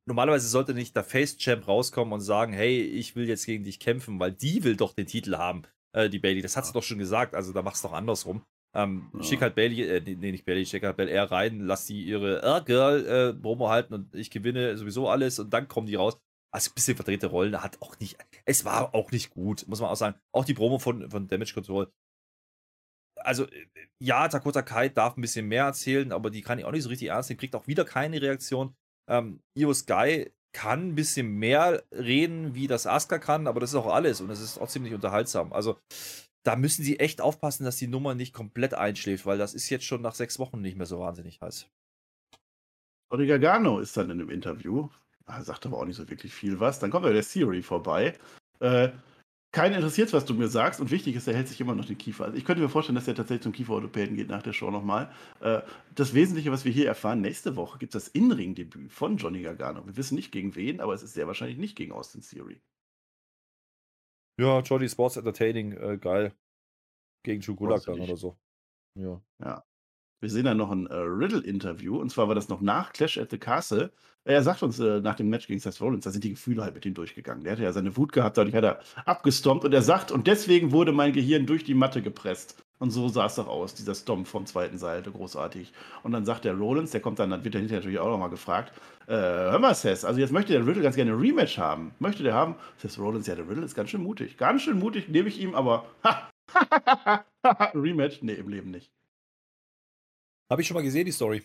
Normalerweise sollte nicht der Face-Champ rauskommen und sagen, hey, ich will jetzt gegen dich kämpfen, weil die will doch den Titel haben, äh, die Bailey. Das hat sie doch schon gesagt, also da mach's doch andersrum. Ähm, ja. Schick halt Bailey, äh, nee, nicht Bailey, schick halt Bel Air rein, lass die ihre äh, Girl äh, Promo halten und ich gewinne sowieso alles und dann kommen die raus. Also ein bisschen verdrehte Rollen, hat auch nicht, es war auch nicht gut, muss man auch sagen. Auch die Promo von, von Damage Control. Also, äh, ja, Dakota Kai darf ein bisschen mehr erzählen, aber die kann ich auch nicht so richtig ernst nehmen, kriegt auch wieder keine Reaktion. Ähm, Io Sky kann ein bisschen mehr reden, wie das Asuka kann, aber das ist auch alles und es ist trotzdem nicht unterhaltsam. Also, da müssen sie echt aufpassen, dass die Nummer nicht komplett einschläft, weil das ist jetzt schon nach sechs Wochen nicht mehr so wahnsinnig heiß. Tori Gargano ist dann in einem Interview, er ah, sagt aber auch nicht so wirklich viel was. Dann kommt ja der Theory vorbei. Äh, keinen interessiert, was du mir sagst. Und wichtig ist, er hält sich immer noch den Kiefer. Also ich könnte mir vorstellen, dass er tatsächlich zum Kieferorthopäden geht nach der Show nochmal. Äh, das Wesentliche, was wir hier erfahren, nächste Woche gibt es das Inring-Debüt von Johnny Gargano. Wir wissen nicht gegen wen, aber es ist sehr wahrscheinlich nicht gegen Austin Theory. Ja, Jolly Sports Entertaining, äh, geil. Gegen Chugulak dann oder so. Ja. Ja. Wir sehen dann noch ein äh, Riddle-Interview, und zwar war das noch nach Clash at the Castle. Er sagt uns äh, nach dem Match gegen Seth Rollins, da sind die Gefühle halt mit ihm durchgegangen. Der hatte ja seine Wut gehabt, dadurch hat er abgestompt und er sagt, und deswegen wurde mein Gehirn durch die Matte gepresst. Und so sah es doch aus, dieser Stomp vom zweiten Seite, großartig. Und dann sagt der Rollins, der kommt dann, dann wird er hinterher natürlich auch nochmal gefragt, äh, hör mal Seth, also jetzt möchte der Riddle ganz gerne ein Rematch haben. Möchte der haben? Seth Rollins, ja, der Riddle ist ganz schön mutig. Ganz schön mutig, nehme ich ihm, aber ha, Rematch? Nee, im Leben nicht. Habe ich schon mal gesehen, die Story.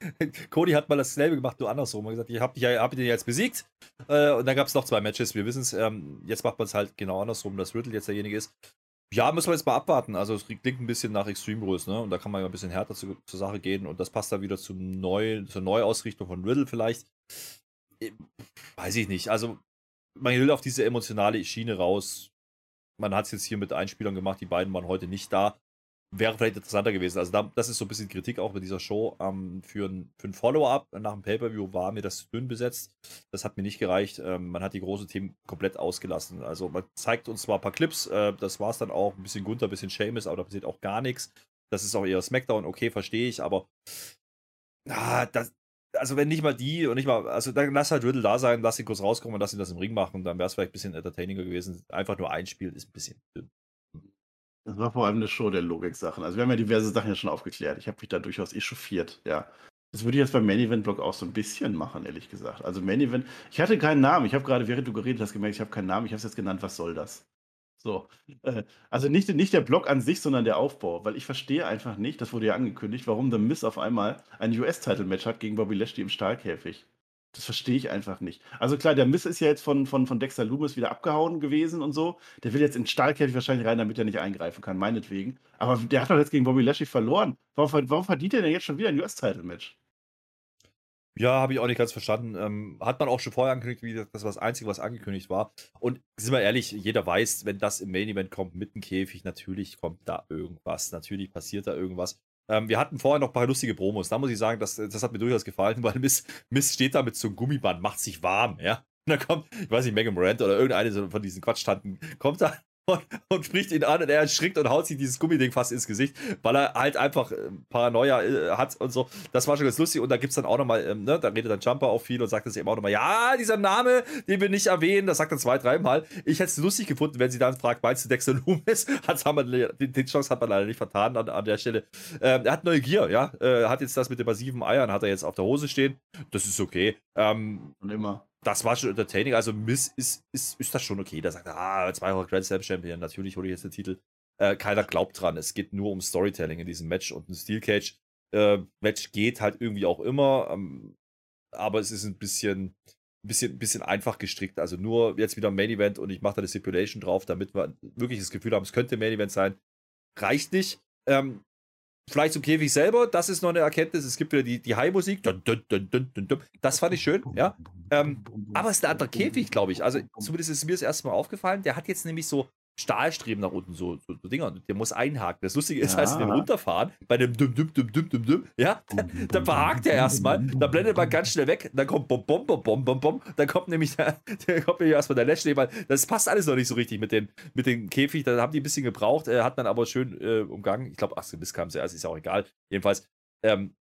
(laughs) Cody hat mal dasselbe gemacht, nur andersrum. Er hat gesagt, ich habe hab den jetzt besiegt. Äh, und dann gab es noch zwei Matches, wir wissen es. Ähm, jetzt macht man es halt genau andersrum, dass Riddle jetzt derjenige ist. Ja, müssen wir jetzt mal abwarten. Also es klingt ein bisschen nach Extreme Rules, ne? Und da kann man ja ein bisschen härter zu, zur Sache gehen. Und das passt da wieder zum Neu, zur Neuausrichtung von Riddle vielleicht. Äh, weiß ich nicht. Also man will auf diese emotionale Schiene raus. Man hat es jetzt hier mit Einspielern gemacht, die beiden waren heute nicht da. Wäre vielleicht interessanter gewesen. Also da, das ist so ein bisschen Kritik auch mit dieser Show. Ähm, für ein, für ein Follow-up nach dem Pay-Per-View war mir das dünn besetzt. Das hat mir nicht gereicht. Ähm, man hat die großen Themen komplett ausgelassen. Also man zeigt uns zwar ein paar Clips, äh, das war es dann auch. Ein bisschen Gunther, ein bisschen Seamus, aber da passiert auch gar nichts. Das ist auch eher Smackdown, okay, verstehe ich, aber ah, das, also wenn nicht mal die und nicht mal, also dann lass halt Riddle da sein, lass ihn kurz rauskommen und lass ihn das im Ring machen, dann wäre es vielleicht ein bisschen entertaininger gewesen. Einfach nur ein Spiel ist ein bisschen dünn. Das war vor allem eine Show der Logik-Sachen. Also wir haben ja diverse Sachen ja schon aufgeklärt. Ich habe mich da durchaus echauffiert, ja. Das würde ich jetzt beim Main Event Blog auch so ein bisschen machen, ehrlich gesagt. Also Main Event, ich hatte keinen Namen. Ich habe gerade, während du geredet hast, gemerkt, ich habe keinen Namen. Ich habe es jetzt genannt, was soll das? So. Äh, also nicht, nicht der Block an sich, sondern der Aufbau. Weil ich verstehe einfach nicht, das wurde ja angekündigt, warum The Miss auf einmal ein US-Title-Match hat gegen Bobby Lashley im Stahlkäfig. Das verstehe ich einfach nicht. Also klar, der Miss ist ja jetzt von, von, von Dexter Loomis wieder abgehauen gewesen und so. Der will jetzt in den Stahlkäfig wahrscheinlich rein, damit er nicht eingreifen kann, meinetwegen. Aber der hat doch jetzt gegen Bobby Lashley verloren. Warum, warum verdient er denn jetzt schon wieder ein US-Title-Match? Ja, habe ich auch nicht ganz verstanden. Ähm, hat man auch schon vorher angekündigt, wie das war das Einzige, was angekündigt war. Und sind wir ehrlich, jeder weiß, wenn das im Main Event kommt mit dem Käfig, natürlich kommt da irgendwas. Natürlich passiert da irgendwas. Ähm, wir hatten vorher noch ein paar lustige Promos. Da muss ich sagen, das, das hat mir durchaus gefallen, (laughs) weil Miss, Miss steht da mit so einem Gummiband, macht sich warm, ja. (laughs) Und dann kommt, ich weiß nicht, Megan Morant oder irgendeine von diesen Quatschtanten, kommt da und, und, spricht ihn an und er erschrickt und haut sich dieses Gummiding fast ins Gesicht, weil er halt einfach äh, Paranoia äh, hat und so. Das war schon ganz lustig und da gibt es dann auch nochmal, ähm, ne, da redet dann Jumper auch viel und sagt es eben auch nochmal, ja, dieser Name, den wir nicht erwähnen, das sagt er zwei, dreimal. Ich hätte es lustig gefunden, wenn sie dann fragt, meinst du Dexter Loomis? (laughs) Hat's, haben wir, den Chance hat man leider nicht vertan an, an der Stelle. Ähm, er hat Neugier, ja, äh, hat jetzt das mit den massiven Eiern, hat er jetzt auf der Hose stehen. Das ist okay. Ähm, und immer das war schon entertaining. Also Miss ist, ist, ist das schon okay. Da sagt er, ah, zweifacher Grand Slam Champion, natürlich hole ich jetzt den Titel. Äh, keiner glaubt dran. Es geht nur um Storytelling in diesem Match und ein Steel Cage äh, Match geht halt irgendwie auch immer. Ähm, aber es ist ein bisschen, bisschen, bisschen einfach gestrickt. Also nur jetzt wieder Main Event und ich mache da eine Stipulation drauf, damit wir wirklich das Gefühl haben, es könnte Main Event sein. Reicht nicht. Ähm, vielleicht zum Käfig selber, das ist noch eine Erkenntnis. Es gibt wieder die, die High-Musik. Das fand ich schön, ja. Ähm, aber es ist ein anderer Käfig, glaube ich. Also zumindest ist mir das erste Mal aufgefallen. Der hat jetzt nämlich so Stahlstreben nach unten, so, so, so Dinger. Der muss einhaken. Das Lustige ist, ja. als sie den runterfahren, bei dem düm, düm, düm, düm, düm, düm, ja, dann, dann verhakt er erstmal, dann blendet man ganz schnell weg, dann kommt bom, bom, bom, bom, bom, bom, dann kommt nämlich, der, der kommt nämlich erstmal der Lashley, weil das passt alles noch nicht so richtig mit, den, mit dem Käfig, da haben die ein bisschen gebraucht, äh, hat man aber schön äh, umgangen. Ich glaube, ach, bis kam also ist ja auch egal. Jedenfalls, ähm,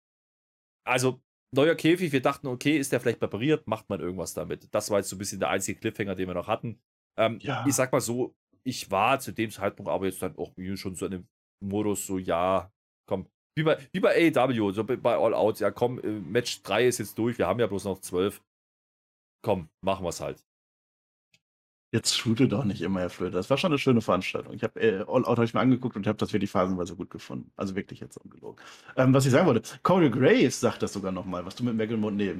also neuer Käfig, wir dachten, okay, ist der vielleicht präpariert, macht man irgendwas damit. Das war jetzt so ein bisschen der einzige Cliffhanger, den wir noch hatten. Ähm, ja. Ich sag mal so, ich war zu dem Zeitpunkt aber jetzt dann auch schon so in dem Modus, so, ja, komm, wie bei, wie bei AEW, so bei All Out, ja, komm, äh, Match 3 ist jetzt durch, wir haben ja bloß noch 12. Komm, machen wir es halt. Jetzt shoote doch nicht immer, Herr Flöter. Das war schon eine schöne Veranstaltung. Ich habe äh, All Out habe ich mir angeguckt und habe das wirklich phasenweise gut gefunden. Also wirklich jetzt ungelogen. Ähm, was ich sagen wollte, Corey Graves sagt das sogar nochmal, was du mit Megan Mond, nee,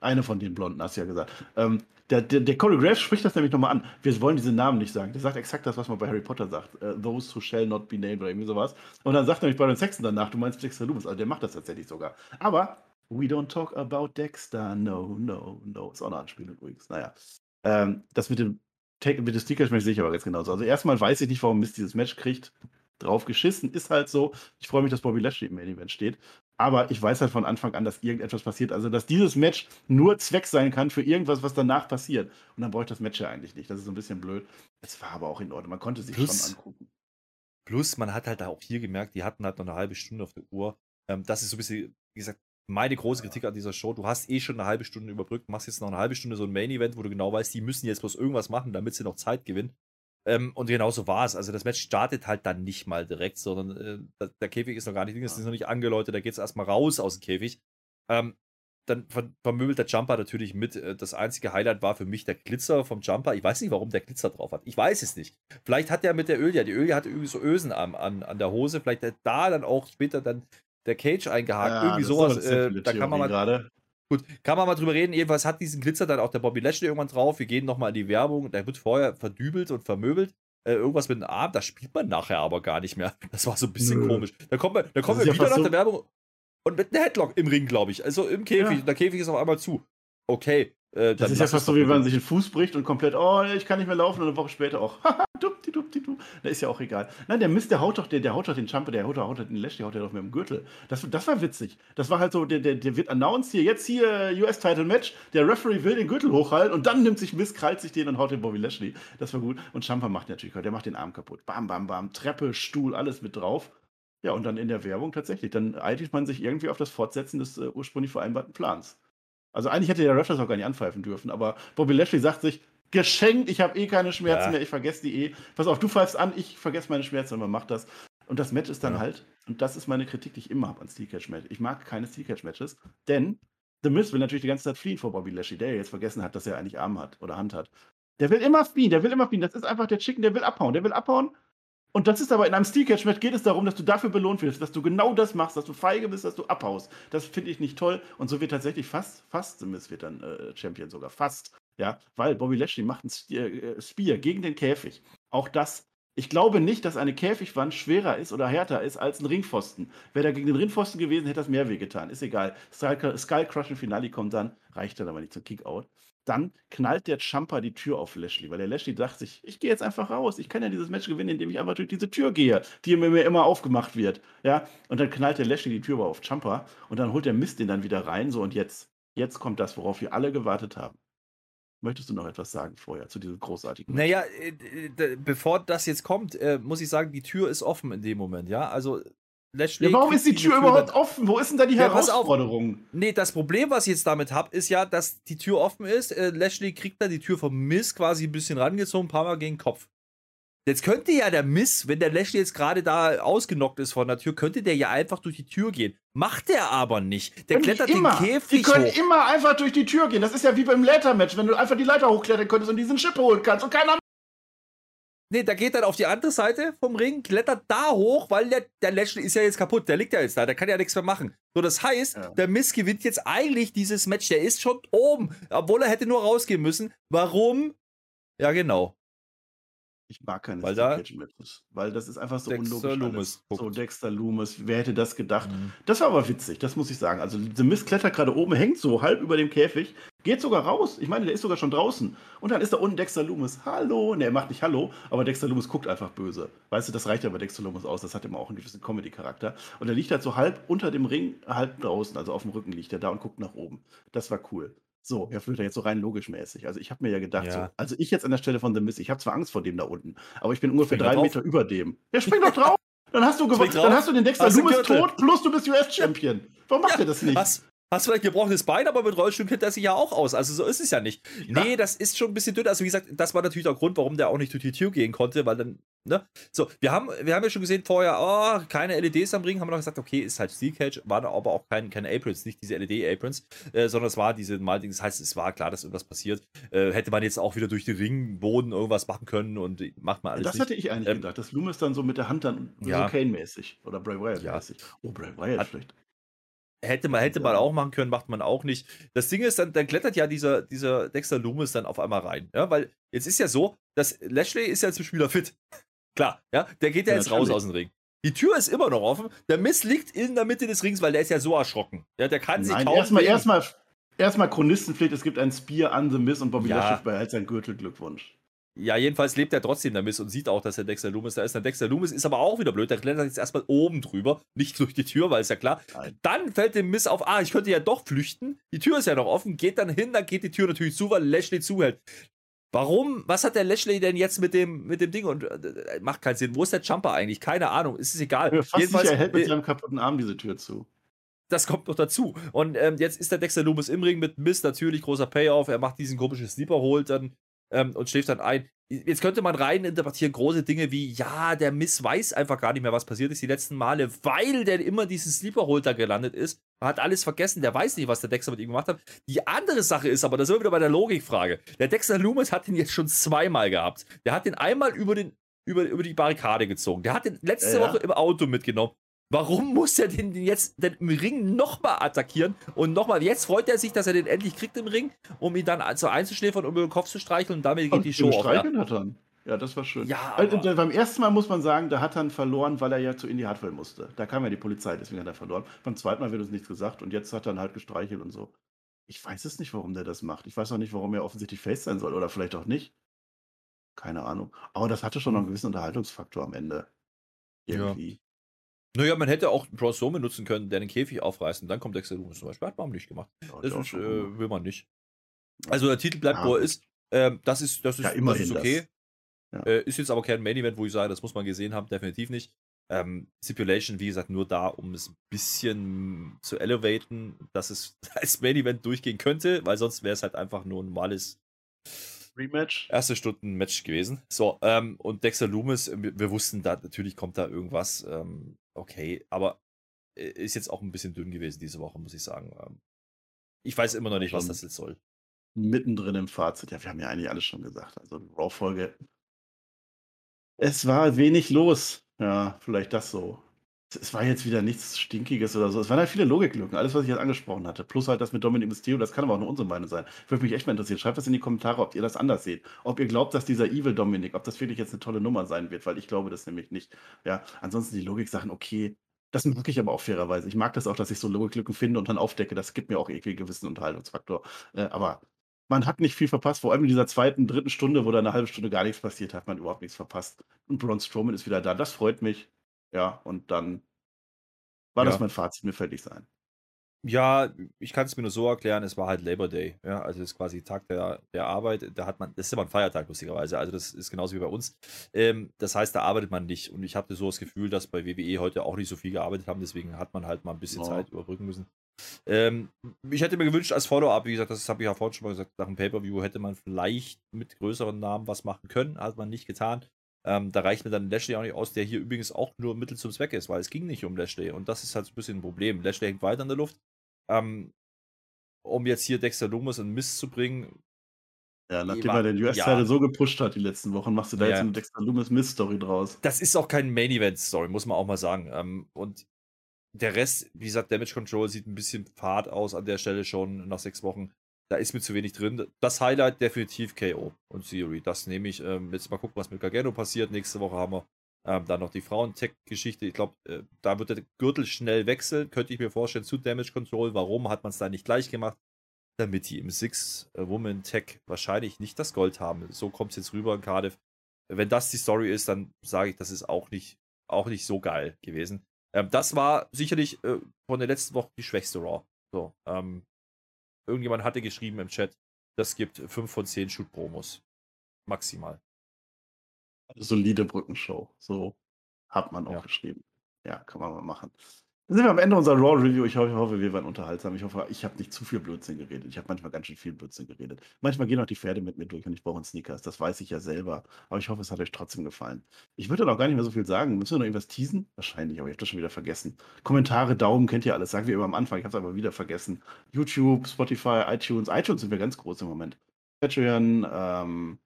eine von den Blonden hast ja gesagt. Ähm, der, der, der Corey Graves spricht das nämlich nochmal an. Wir wollen diese Namen nicht sagen. Der sagt exakt das, was man bei Harry Potter sagt. Uh, those who shall not be named oder irgendwie sowas. Und dann sagt nämlich bei den Sexton danach, du meinst Dexter Loomis. Also der macht das tatsächlich sogar. Aber we don't talk about Dexter. No, no, no. Ist auch eine Anspielung übrigens. Naja. Ähm, das mit dem Take, mit dem Sticker sehe ich aber ganz genauso. Also erstmal weiß ich nicht, warum Mist dieses Match kriegt. Drauf geschissen, ist halt so. Ich freue mich, dass Bobby Lashley im Main Event steht. Aber ich weiß halt von Anfang an, dass irgendetwas passiert. Also, dass dieses Match nur Zweck sein kann für irgendwas, was danach passiert. Und dann brauche ich das Match ja eigentlich nicht. Das ist so ein bisschen blöd. Es war aber auch in Ordnung. Man konnte sich plus, schon angucken. Plus, man hat halt auch hier gemerkt, die hatten halt noch eine halbe Stunde auf der Uhr. Ähm, das ist so ein bisschen, wie gesagt, meine große Kritik an dieser Show. Du hast eh schon eine halbe Stunde überbrückt, machst jetzt noch eine halbe Stunde so ein Main-Event, wo du genau weißt, die müssen jetzt bloß irgendwas machen, damit sie noch Zeit gewinnen. Ähm, und genau so war es. Also das Match startet halt dann nicht mal direkt, sondern äh, der Käfig ist noch gar nicht, es ist noch nicht angeläutet, da geht es erstmal raus aus dem Käfig. Ähm, dann vermöbelt der Jumper natürlich mit. Äh, das einzige Highlight war für mich der Glitzer vom Jumper. Ich weiß nicht, warum der Glitzer drauf hat. Ich weiß es nicht. Vielleicht hat er mit der Ölja, die Ölja hat irgendwie so Ösen an, an, an der Hose. Vielleicht hat da dann auch später dann der Cage eingehakt. Ja, irgendwie sowas. Äh, da kann man mal. Grade. Gut, kann man mal drüber reden. Jedenfalls hat diesen Glitzer dann auch der Bobby Lashley irgendwann drauf. Wir gehen nochmal in die Werbung. Der wird vorher verdübelt und vermöbelt. Äh, irgendwas mit dem Arm, das spielt man nachher aber gar nicht mehr. Das war so ein bisschen Nö. komisch. Da kommen wir, da kommen wir wieder nach so der Werbung und mit einem Headlock im Ring, glaube ich. Also im Käfig. Ja. Der Käfig ist auf einmal zu. Okay, äh, das ist ja fast so, wie wenn man sich einen Fuß bricht und komplett, oh, ich kann nicht mehr laufen und eine Woche später auch, (laughs) haha, dupti, dupti, du. Da ist ja auch egal. Nein, der Mist, der haut doch, der, der haut doch den Jumper, der haut, haut den Lash, der haut ja doch mit dem Gürtel. Das, das war witzig. Das war halt so, der, der, der wird announced hier, jetzt hier US-Title-Match, der Referee will den Gürtel hochhalten und dann nimmt sich Mist, krallt sich den und haut den Bobby Lashley. Das war gut. Und Jumper macht natürlich, der macht den Arm kaputt. Bam, bam, bam, Treppe, Stuhl, alles mit drauf. Ja, und dann in der Werbung tatsächlich. Dann eilt man sich irgendwie auf das Fortsetzen des äh, ursprünglich vereinbarten Plans. Also eigentlich hätte der Ref das auch gar nicht anpfeifen dürfen, aber Bobby Lashley sagt sich, geschenkt, ich habe eh keine Schmerzen ja. mehr, ich vergesse die eh. Pass auf, du pfeifst an, ich vergesse meine Schmerzen, aber mach das. Und das Match ist dann ja. halt, und das ist meine Kritik, die ich immer habe an Steel Catch Matches. Ich mag keine Steel Catch Matches, denn The Miz will natürlich die ganze Zeit fliehen vor Bobby Lashley, der jetzt vergessen hat, dass er eigentlich Arm hat oder Hand hat. Der will immer fliehen, der will immer fliehen. Das ist einfach der Chicken, der will abhauen. Der will abhauen und das ist aber in einem Steel Catch Match geht es darum, dass du dafür belohnt wirst, dass du genau das machst, dass du feige bist, dass du abhaust. Das finde ich nicht toll. Und so wird tatsächlich fast, fast Miss wird dann äh, Champion sogar, fast. Ja, weil Bobby Lashley macht ein äh, Spear gegen den Käfig. Auch das ich glaube nicht, dass eine Käfigwand schwerer ist oder härter ist als ein Ringpfosten. Wäre da gegen den Ringpfosten gewesen, hätte das mehr wehgetan. Ist egal. Skull Crush im Finale kommt dann, reicht dann aber nicht zum Kickout dann knallt der Jumper die Tür auf Lashley, weil der Lashley dachte sich, ich gehe jetzt einfach raus. Ich kann ja dieses Match gewinnen, indem ich einfach durch diese Tür gehe, die mir immer aufgemacht wird. Ja, und dann knallt der Lashley die Tür auf Jumper und dann holt der Mist den dann wieder rein. So, und jetzt, jetzt kommt das, worauf wir alle gewartet haben. Möchtest du noch etwas sagen vorher zu diesem großartigen Match? Naja, äh, bevor das jetzt kommt, äh, muss ich sagen, die Tür ist offen in dem Moment, ja. Also Lashley ja, warum ist die Tür, überhaupt offen? Wo ist denn da die ja, Herausforderung? Nee, das Problem, was ich jetzt damit habe, ist ja, dass die Tür offen ist. Äh, Lashley kriegt da die Tür vom Miss quasi ein bisschen rangezogen, ein paar Mal gegen den Kopf. Jetzt könnte ja der Miss, wenn der Lashley jetzt gerade da ausgenockt ist von der Tür, könnte der ja einfach durch die Tür gehen. Macht der aber nicht. Der klettert den Käfig Die können hoch. immer einfach durch die Tür gehen. Das ist ja wie beim Leitermatch, wenn du einfach die Leiter hochklettern könntest und diesen Chip holen kannst und keiner Nee, der geht dann auf die andere Seite vom Ring, klettert da hoch, weil der, der Lashley ist ja jetzt kaputt. Der liegt ja jetzt da, der kann ja nichts mehr machen. So, das heißt, ja. der Miss gewinnt jetzt eigentlich dieses Match. Der ist schon oben, obwohl er hätte nur rausgehen müssen. Warum? Ja, genau. Ich mag keine weil da, Matches, weil das ist einfach so Dexter unlogisch. Loomis. So Dexter Loomis, wer hätte das gedacht? Mhm. Das war aber witzig, das muss ich sagen. Also The Mist klettert gerade oben, hängt so halb über dem Käfig, geht sogar raus. Ich meine, der ist sogar schon draußen. Und dann ist da unten Dexter Loomis. Hallo. Ne, er macht nicht Hallo, aber Dexter Loomis guckt einfach böse. Weißt du, das reicht ja bei Dexter Loomis aus. Das hat immer auch einen gewissen Comedy-Charakter. Und er liegt halt so halb unter dem Ring, halb draußen, also auf dem Rücken liegt er da und guckt nach oben. Das war cool. So, ja, wird er jetzt so rein logisch mäßig. Also ich habe mir ja gedacht, so, also ich jetzt an der Stelle von The Mist, ich habe zwar Angst vor dem da unten, aber ich bin ungefähr Spring drei Meter über dem. Ja, spring doch drauf! (laughs) Dann hast du gewonnen. Dann hast du den Dexter Loomis tot, plus du bist US-Champion. Warum macht er das nicht? Hast, Hast vielleicht gebrochenes Bein, aber mit Rollstuhl kennt er sich ja auch aus. Also so ist es ja nicht. Ja. Nee, das ist schon ein bisschen dünn. Also wie gesagt, das war natürlich der Grund, warum der auch nicht die Tür gehen konnte, weil dann, ne? So, wir haben, wir haben ja schon gesehen vorher, oh, keine LEDs am Ring, haben wir noch gesagt, okay, ist halt Steel Cage, waren aber auch kein, keine Aprons, nicht diese LED-Aprons, äh, sondern es war diese mal Das heißt, es war klar, dass irgendwas passiert. Äh, hätte man jetzt auch wieder durch den Ringboden irgendwas machen können und macht man alles. Das nicht. hatte ich eigentlich ähm, gedacht. Das Loomis dann so mit der Hand dann ja. so Kane-mäßig oder Bray Wyatt-mäßig. Ja. Oh, Bray Wyatt Hat, schlecht. Hätte man, hätte man auch machen können, macht man auch nicht. Das Ding ist, dann, dann klettert ja dieser, dieser Dexter Loomis dann auf einmal rein. Ja, weil jetzt ist ja so, dass Lashley ist ja inzwischen wieder fit. (laughs) Klar, ja, der geht ja, ja jetzt raus aus dem Ring. Die Tür ist immer noch offen. Der Miss liegt in der Mitte des Rings, weil der ist ja so erschrocken. Ja, der kann Nein, sich kaum. Erstmal, erstmal, erstmal Chronistenpflicht, es gibt ein Spear an The Miss und Bobby ja. Lashley behält seinen Gürtel. Glückwunsch. Ja, jedenfalls lebt er trotzdem der Mist und sieht auch, dass der Dexter Loomis da ist. Der Dexter Loomis ist aber auch wieder blöd. Der klettert jetzt erstmal oben drüber, nicht durch die Tür, weil ist ja klar. Nein. Dann fällt dem Mist auf, ah, ich könnte ja doch flüchten. Die Tür ist ja noch offen, geht dann hin, dann geht die Tür natürlich zu, weil Lashley zuhält. Warum? Was hat der Lashley denn jetzt mit dem, mit dem Ding? Und äh, macht keinen Sinn. Wo ist der Jumper eigentlich? Keine Ahnung. Es ist egal. Ja, fast Jedenfalls, er hält mit seinem kaputten Arm diese Tür zu. Das kommt noch dazu. Und ähm, jetzt ist der Dexter Loomis im Ring mit Mist, natürlich großer Payoff. Er macht diesen komischen Sleeper, holt dann ähm, und schläft dann ein. Jetzt könnte man rein interpretieren, große Dinge wie, ja, der Miss weiß einfach gar nicht mehr, was passiert ist die letzten Male, weil der immer diesen Sleeper-Holder gelandet ist. Er hat alles vergessen, der weiß nicht, was der Dexter mit ihm gemacht hat. Die andere Sache ist aber, da sind wir wieder bei der Logikfrage. Der Dexter Loomis hat ihn jetzt schon zweimal gehabt. Der hat den einmal über, den, über, über die Barrikade gezogen. Der hat den letzte ja. Woche im Auto mitgenommen. Warum muss er den jetzt denn im Ring nochmal attackieren? Und nochmal, jetzt freut er sich, dass er den endlich kriegt im Ring, um ihn dann also einzuschläfern und über den Kopf zu streicheln und damit geht und die Show auf. Ja. hat er. Ja, das war schön. Ja, also, beim ersten Mal muss man sagen, da hat er verloren, weil er ja zu Indy Hartwell musste. Da kam ja die Polizei, deswegen hat er verloren. Beim zweiten Mal wird uns nichts gesagt und jetzt hat er halt gestreichelt und so. Ich weiß es nicht, warum der das macht. Ich weiß auch nicht, warum er offensichtlich Face sein soll oder vielleicht auch nicht. Keine Ahnung. Aber das hatte schon noch einen gewissen Unterhaltungsfaktor am Ende. Irgendwie. Ja. Naja, man hätte auch Braun Strowman nutzen können, der den Käfig aufreißt und dann kommt Dexter Lumis zum Beispiel. Hat man nicht gemacht. Ja, das ist, äh, will man nicht. Also der Titel bleibt, ja. wo er ist. Ähm, das ist, das ist, ja, das ist okay. Das. Äh, ist jetzt aber kein Main Event, wo ich sage, das muss man gesehen haben, definitiv nicht. Ähm, Stipulation, wie gesagt, nur da, um es ein bisschen zu elevaten, dass es (laughs) als Main Event durchgehen könnte, weil sonst wäre es halt einfach nur ein normales Rematch. Erste Stunden Match gewesen. So, ähm, und Dexter Loomis, wir, wir, wussten da, natürlich kommt da irgendwas. Ähm, okay, aber äh, ist jetzt auch ein bisschen dünn gewesen diese Woche, muss ich sagen. Ähm, ich weiß immer noch nicht, was das jetzt soll. Mittendrin im Fazit. Ja, wir haben ja eigentlich alles schon gesagt. Also, Raw-Folge. Es war wenig los. Ja, vielleicht das so es war jetzt wieder nichts Stinkiges oder so. Es waren halt viele Logiklücken, alles, was ich jetzt angesprochen hatte. Plus halt das mit Dominic Mysterio, das kann aber auch nur unsere Meinung sein. Würde mich echt mal interessieren. Schreibt das in die Kommentare, ob ihr das anders seht. Ob ihr glaubt, dass dieser Evil Dominic, ob das wirklich jetzt eine tolle Nummer sein wird, weil ich glaube das nämlich nicht. Ja, ansonsten die Logik-Sachen, okay. Das mag ich aber auch fairerweise. Ich mag das auch, dass ich so Logiklücken finde und dann aufdecke. Das gibt mir auch irgendwie einen gewissen Unterhaltungsfaktor. Äh, aber man hat nicht viel verpasst, vor allem in dieser zweiten, dritten Stunde, wo da eine halbe Stunde gar nichts passiert, hat man überhaupt nichts verpasst. Und Braun Strowman ist wieder da. Das freut mich. Ja, und dann war ja. das mein Fazit, mir fertig sein. Ja, ich kann es mir nur so erklären, es war halt Labor Day. Ja, also das ist quasi Tag der, der Arbeit. Da hat man, das ist immer ein Feiertag, lustigerweise. Also das ist genauso wie bei uns. Ähm, das heißt, da arbeitet man nicht. Und ich hatte so das Gefühl, dass bei WWE heute auch nicht so viel gearbeitet haben. Deswegen hat man halt mal ein bisschen ja. Zeit überbrücken müssen. Ähm, ich hätte mir gewünscht, als Follow-up, wie gesagt, das habe ich ja vorhin schon mal gesagt, nach dem Pay-Per-View hätte man vielleicht mit größeren Namen was machen können. Hat man nicht getan. Ähm, da reicht mir dann Lashley auch nicht aus, der hier übrigens auch nur Mittel zum Zweck ist, weil es ging nicht um Lashley. Und das ist halt ein bisschen ein Problem. Lashley hängt weiter in der Luft. Ähm, um jetzt hier Dexter Lumis und Mist zu bringen, Ja, nachdem er den US-Teile ja. so gepusht hat die letzten Wochen, machst du da ja. jetzt eine Dexter Loomis Miss-Story draus. Das ist auch kein Main-Event-Story, muss man auch mal sagen. Ähm, und der Rest, wie gesagt, Damage Control sieht ein bisschen fad aus an der Stelle schon nach sechs Wochen. Da ist mir zu wenig drin. Das Highlight definitiv KO und Theory. Das nehme ich. Ähm, jetzt mal gucken, was mit Gargano passiert. Nächste Woche haben wir ähm, dann noch die Frauentech-Geschichte. Ich glaube, äh, da wird der Gürtel schnell wechseln. Könnte ich mir vorstellen zu Damage Control. Warum hat man es da nicht gleich gemacht? Damit die im Six-Woman-Tech wahrscheinlich nicht das Gold haben. So kommt es jetzt rüber in Cardiff. Wenn das die Story ist, dann sage ich, das ist auch nicht, auch nicht so geil gewesen. Ähm, das war sicherlich äh, von der letzten Woche die schwächste Raw. So, ähm, irgendjemand hatte geschrieben im Chat, das gibt 5 von 10 Shoot-Promos. Maximal. Solide Brückenshow. So hat man auch ja. geschrieben. Ja, kann man mal machen. Dann sind wir am Ende unserer Raw-Review. Ich hoffe, ich hoffe, wir waren unterhaltsam. Ich hoffe, ich habe nicht zu viel Blödsinn geredet. Ich habe manchmal ganz schön viel Blödsinn geredet. Manchmal gehen auch die Pferde mit mir durch und ich brauche einen Sneakers. Das weiß ich ja selber. Aber ich hoffe, es hat euch trotzdem gefallen. Ich würde noch gar nicht mehr so viel sagen. Müssen wir noch irgendwas teasen? Wahrscheinlich, aber ich habe das schon wieder vergessen. Kommentare, Daumen, kennt ihr alles. Sagen wir immer am Anfang. Ich habe es aber wieder vergessen. YouTube, Spotify, iTunes. iTunes sind wir ganz groß im Moment. Patreon, ähm,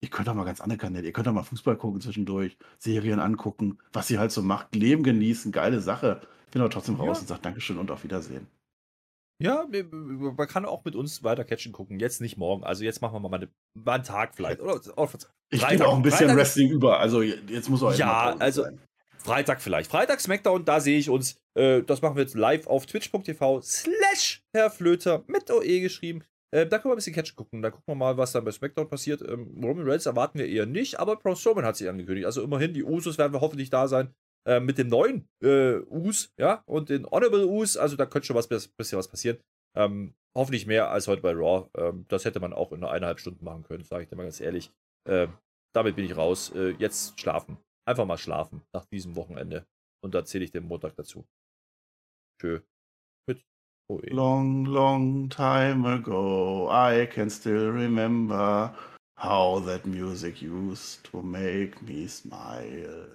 Ihr könnt auch mal ganz andere Kanäle. Ihr könnt auch mal Fußball gucken zwischendurch, Serien angucken, was ihr halt so macht, Leben genießen, geile Sache. Ich bin aber trotzdem raus ja. und sage Dankeschön und auf Wiedersehen. Ja, man kann auch mit uns weiter catchen gucken. Jetzt nicht morgen. Also jetzt machen wir mal, eine, mal einen Tag vielleicht. Oder, oder ich bin auch ein bisschen Freitag Wrestling über. Also jetzt muss auch Ja, also sein. Freitag vielleicht. Freitag Smackdown, da sehe ich uns. Äh, das machen wir jetzt live auf twitch.tv slash Herr Flöter mit OE geschrieben. Äh, da können wir ein bisschen Catch gucken. Da gucken wir mal, was dann bei SmackDown passiert. Ähm, Roman Reigns erwarten wir eher nicht, aber Braun Strowman hat sich angekündigt. Also immerhin, die Usos werden wir hoffentlich da sein. Äh, mit dem neuen äh, Us, ja, und den Honorable Us. Also da könnte schon was bisschen was passieren. Ähm, hoffentlich mehr als heute bei Raw. Ähm, das hätte man auch in einer eineinhalb Stunden machen können, sage ich dir mal ganz ehrlich. Ähm, damit bin ich raus. Äh, jetzt schlafen. Einfach mal schlafen nach diesem Wochenende. Und da zähle ich den Montag dazu. Tschö. Mit Long, long time ago, I can still remember how that music used to make me smile.